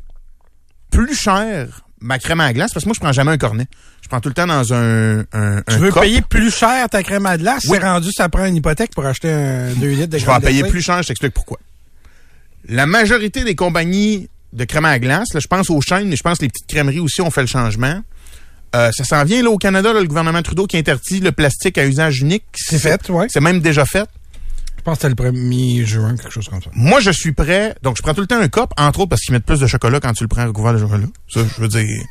plus cher ma crème à glace parce que moi, je prends jamais un cornet. Je prends tout le temps dans un, un, Tu un veux payer plus cher ta crème à glace? Oui. C'est rendu, ça prend une hypothèque pour acheter un 2 litres de Je vais en payer plus cher, je t'explique pourquoi. La majorité des compagnies de crème à glace, là, je pense aux chaînes, mais je pense que les petites crèmeries aussi ont fait le changement. Euh, ça s'en vient là au Canada, là, le gouvernement Trudeau qui interdit le plastique à usage unique. C'est fait, ouais. C'est même déjà fait. Je pense que c'était le 1er juin, quelque chose comme ça. Moi, je suis prêt. Donc, je prends tout le temps un cup, entre autres parce qu'ils mettent plus de chocolat quand tu le prends recouvert de chocolat. Ça, je veux dire,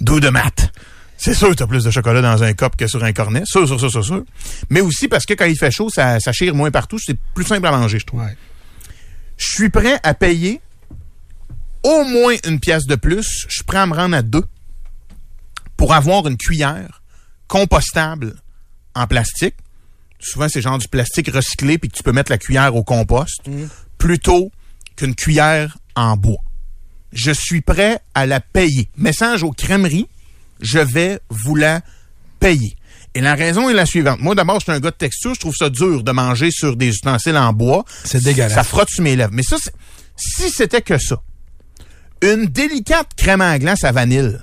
d'eau de maths. C'est sûr que t'as plus de chocolat dans un cup que sur un cornet. Sûr, sûr, sûr, sûr, sûr. Mais aussi parce que quand il fait chaud, ça, ça chire moins partout. C'est plus simple à manger, je trouve. Ouais. Je suis prêt à payer au moins une pièce de plus. Je suis prêt à me rendre à deux pour avoir une cuillère compostable en plastique. Souvent, c'est genre du plastique recyclé puis que tu peux mettre la cuillère au compost plutôt qu'une cuillère en bois. Je suis prêt à la payer. Message aux crèmeries, je vais vous la payer. Et la raison est la suivante. Moi, d'abord, je suis un gars de texture. Je trouve ça dur de manger sur des ustensiles en bois. C'est dégueulasse. Ça frotte sur mes lèvres. Mais ça, si c'était que ça, une délicate crème à glace à vanille,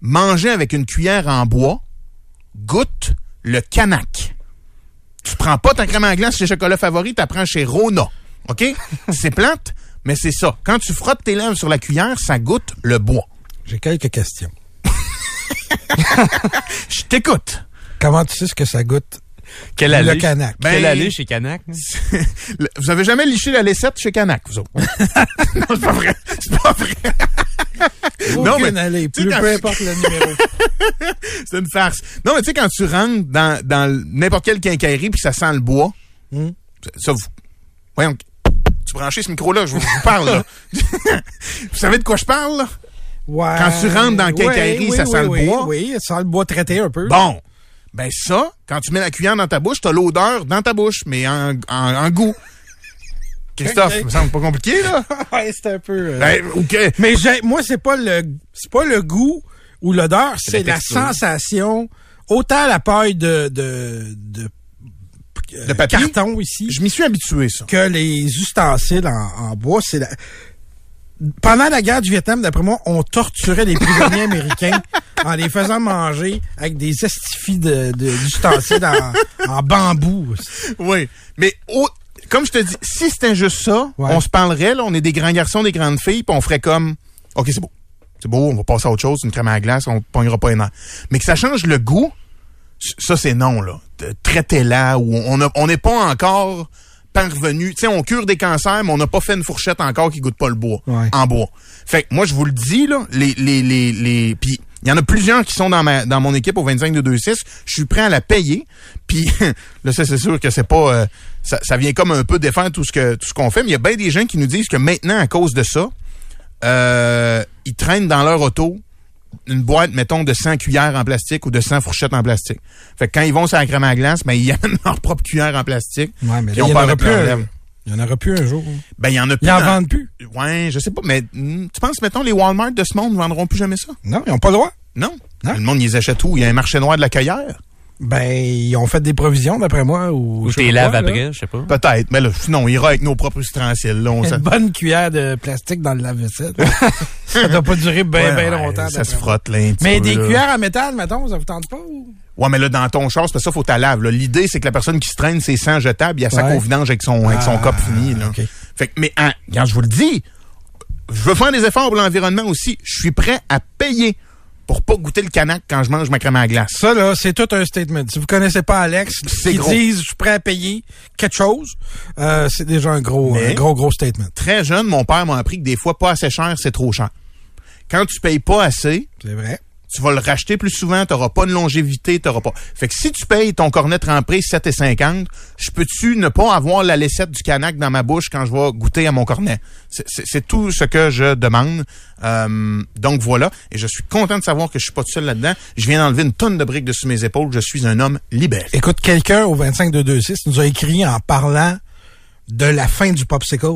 mangée avec une cuillère en bois, goûte le canac. Tu prends pas ta crème à glace chez Chocolat Favori, tu prends chez Rona. OK? c'est plate, mais c'est ça. Quand tu frottes tes lèvres sur la cuillère, ça goûte le bois. J'ai quelques questions. Je t'écoute. Comment tu sais ce que ça goûte? Quelle Le allée? Canac. Ben, Quelle allée chez Canac? Vous avez jamais liché la laissette chez Canac, vous autres? non, c'est pas vrai. C'est pas vrai. Non, mais, allée, tu sais, plus quand- peu importe le numéro. C'est une farce. Non, mais tu sais, quand tu rentres dans, dans n'importe quelle quincaillerie puis ça sent le bois, Hmm. ça, ça, vous... Voyons, tu branches ce micro-là, je vous, je vous parle, là. vous savez de quoi je parle, là? Ouais. Quand tu rentres dans la quincaillerie, Oui, ça oui, sent le oui, bois? Oui, ça sent le bois traité un peu. Bon. Ben ça, quand tu mets la cuillère dans ta bouche, t'as l'odeur dans ta bouche, mais en, en, en goût. Christophe, Ok. ça me semble pas compliqué, là? ouais, c'est un peu... euh, Ben, OK. Mais j'ai- moi, c'est pas le c'est pas le goût ou l'odeur, c'est la sensation. Autant la paille de de de, euh, De papier? carton ici Je m'y suis habitué, ça. que les ustensiles en, en bois, c'est la... Pendant la guerre du Vietnam, d'après moi, on torturait les prisonniers américains en les faisant manger avec des estifis de, d'ustensiles en, en bambou. Oui. Mais au- comme je te dis, si c'était juste ça, Ouais. on se parlerait, là, on est des grands garçons, des grandes filles, puis on ferait comme OK, c'est beau. C'est beau, on va passer à autre chose, une crème à glace, on pognera pas nerfs. Mais que ça change le goût, ça c'est non, là. Traitez-la, ou on a- on n'est pas encore parvenu. Tu sais, on cure des cancers, mais on n'a pas fait une fourchette encore qui goûte pas le bois, Ouais. en bois. Fait que moi, je vous le dis, là, les, les, les, les, puis il y en a plusieurs qui sont dans ma, dans mon équipe au 25 de 2-6. Je suis prêt à la payer. Puis là, ça, c'est sûr que c'est pas, euh, ça, ça vient comme un peu défendre tout ce que, tout ce qu'on fait. Mais il y a bien des gens qui nous disent que maintenant, à cause de ça, euh, ils traînent dans leur auto une boîte, mettons, de 100 cuillères en plastique ou de 100 fourchettes en plastique. Fait que quand ils vont sur la crème à glace, ben, ils amènent leur propre cuillère en plastique. Ouais, mais là, on il y en part aura avec plus il y en aura plus un jour. Ben, il y en a plus. Ils en dans- vendent plus. Ouais, je sais pas, mais hmm, tu penses, mettons, les Walmart de ce monde ne vendront plus jamais ça? Non, ils n'ont pas le droit. Non. Non. Le monde, ils les achètent où? Il y a un marché noir de la cueillère? Ben, ils ont fait des provisions, d'après moi. Ou, Ou t'es là. après, je sais pas. Peut-être, mais là, sinon, on ira avec nos propres ustensiles. Là, on Une bonne cuillère de plastique dans le lave-vaisselle. ça doit pas durer bien, Ouais, bien ouais, longtemps. Ça se frotte, là, un petit Mais peu, des là. cuillères en métal, mettons, ça vous tente pas? Ou? Ouais, mais là, dans ton char, c'est parce que ça, faut ta lave. L'idée, c'est que la personne qui se traîne, c'est sans jetable, il y a sa Ouais. confidence avec son, avec son Ah, cop fini, là. Fait que, mais, hein, quand je vous le dis, je veux faire des efforts pour l'environnement aussi. Je suis prêt à payer pour pas goûter le canac quand je mange ma crème à glace. Ça, là, c'est tout un statement. Si vous connaissez pas Alex, C'est qui gros. disent je suis prêt à payer quelque chose, euh, c'est déjà un gros, Mais- un gros, gros statement. Très jeune, mon père m'a appris que des fois, pas assez cher, c'est trop cher. Quand tu payes pas assez, C'est vrai. Tu vas le racheter plus souvent, tu n'auras pas de longévité, tu pas. Fait que si tu payes ton cornet trempé 7,50, je peux-tu ne pas avoir la laissette du canac dans ma bouche quand je vais goûter à mon cornet? C'est- tout ce que je demande. Euh, donc voilà. Et je suis content de savoir que je suis pas tout seul là-dedans. Je viens d'enlever une tonne de briques de sous mes épaules. Je suis un homme libéré. Écoute, quelqu'un au 25226 nous a écrit en parlant de la fin du popsicle.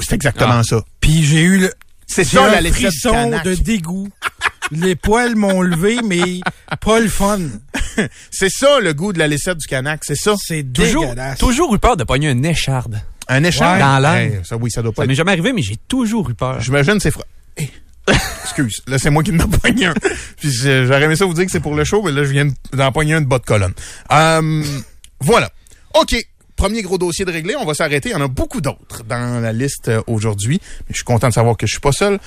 C'est exactement Ah. ça. Puis j'ai eu le C'est ça la frisson de dégoût. Les poils m'ont levé, mais pas le fun. C'est ça le goût de la laissette du canac. C'est ça. C'est Toujours, dégueulasse. toujours eu peur de pogner un écharde. Un échange. Dans l'air. ça, oui, ça doit pas Ça être m'est jamais arrivé, mais j'ai toujours eu peur. J'imagine c'est froid. Hey. Excuse, là c'est moi qui n'en pogné un. Puis j'aurais aimé ça vous dire que c'est pour le show, mais là je viens d'en pogner un de bas de colonne. Euh, voilà. OK. Premier gros dossier de réglé, on va s'arrêter. Il y en a beaucoup d'autres dans la liste euh, aujourd'hui. Mais je suis content de savoir que je suis pas seul.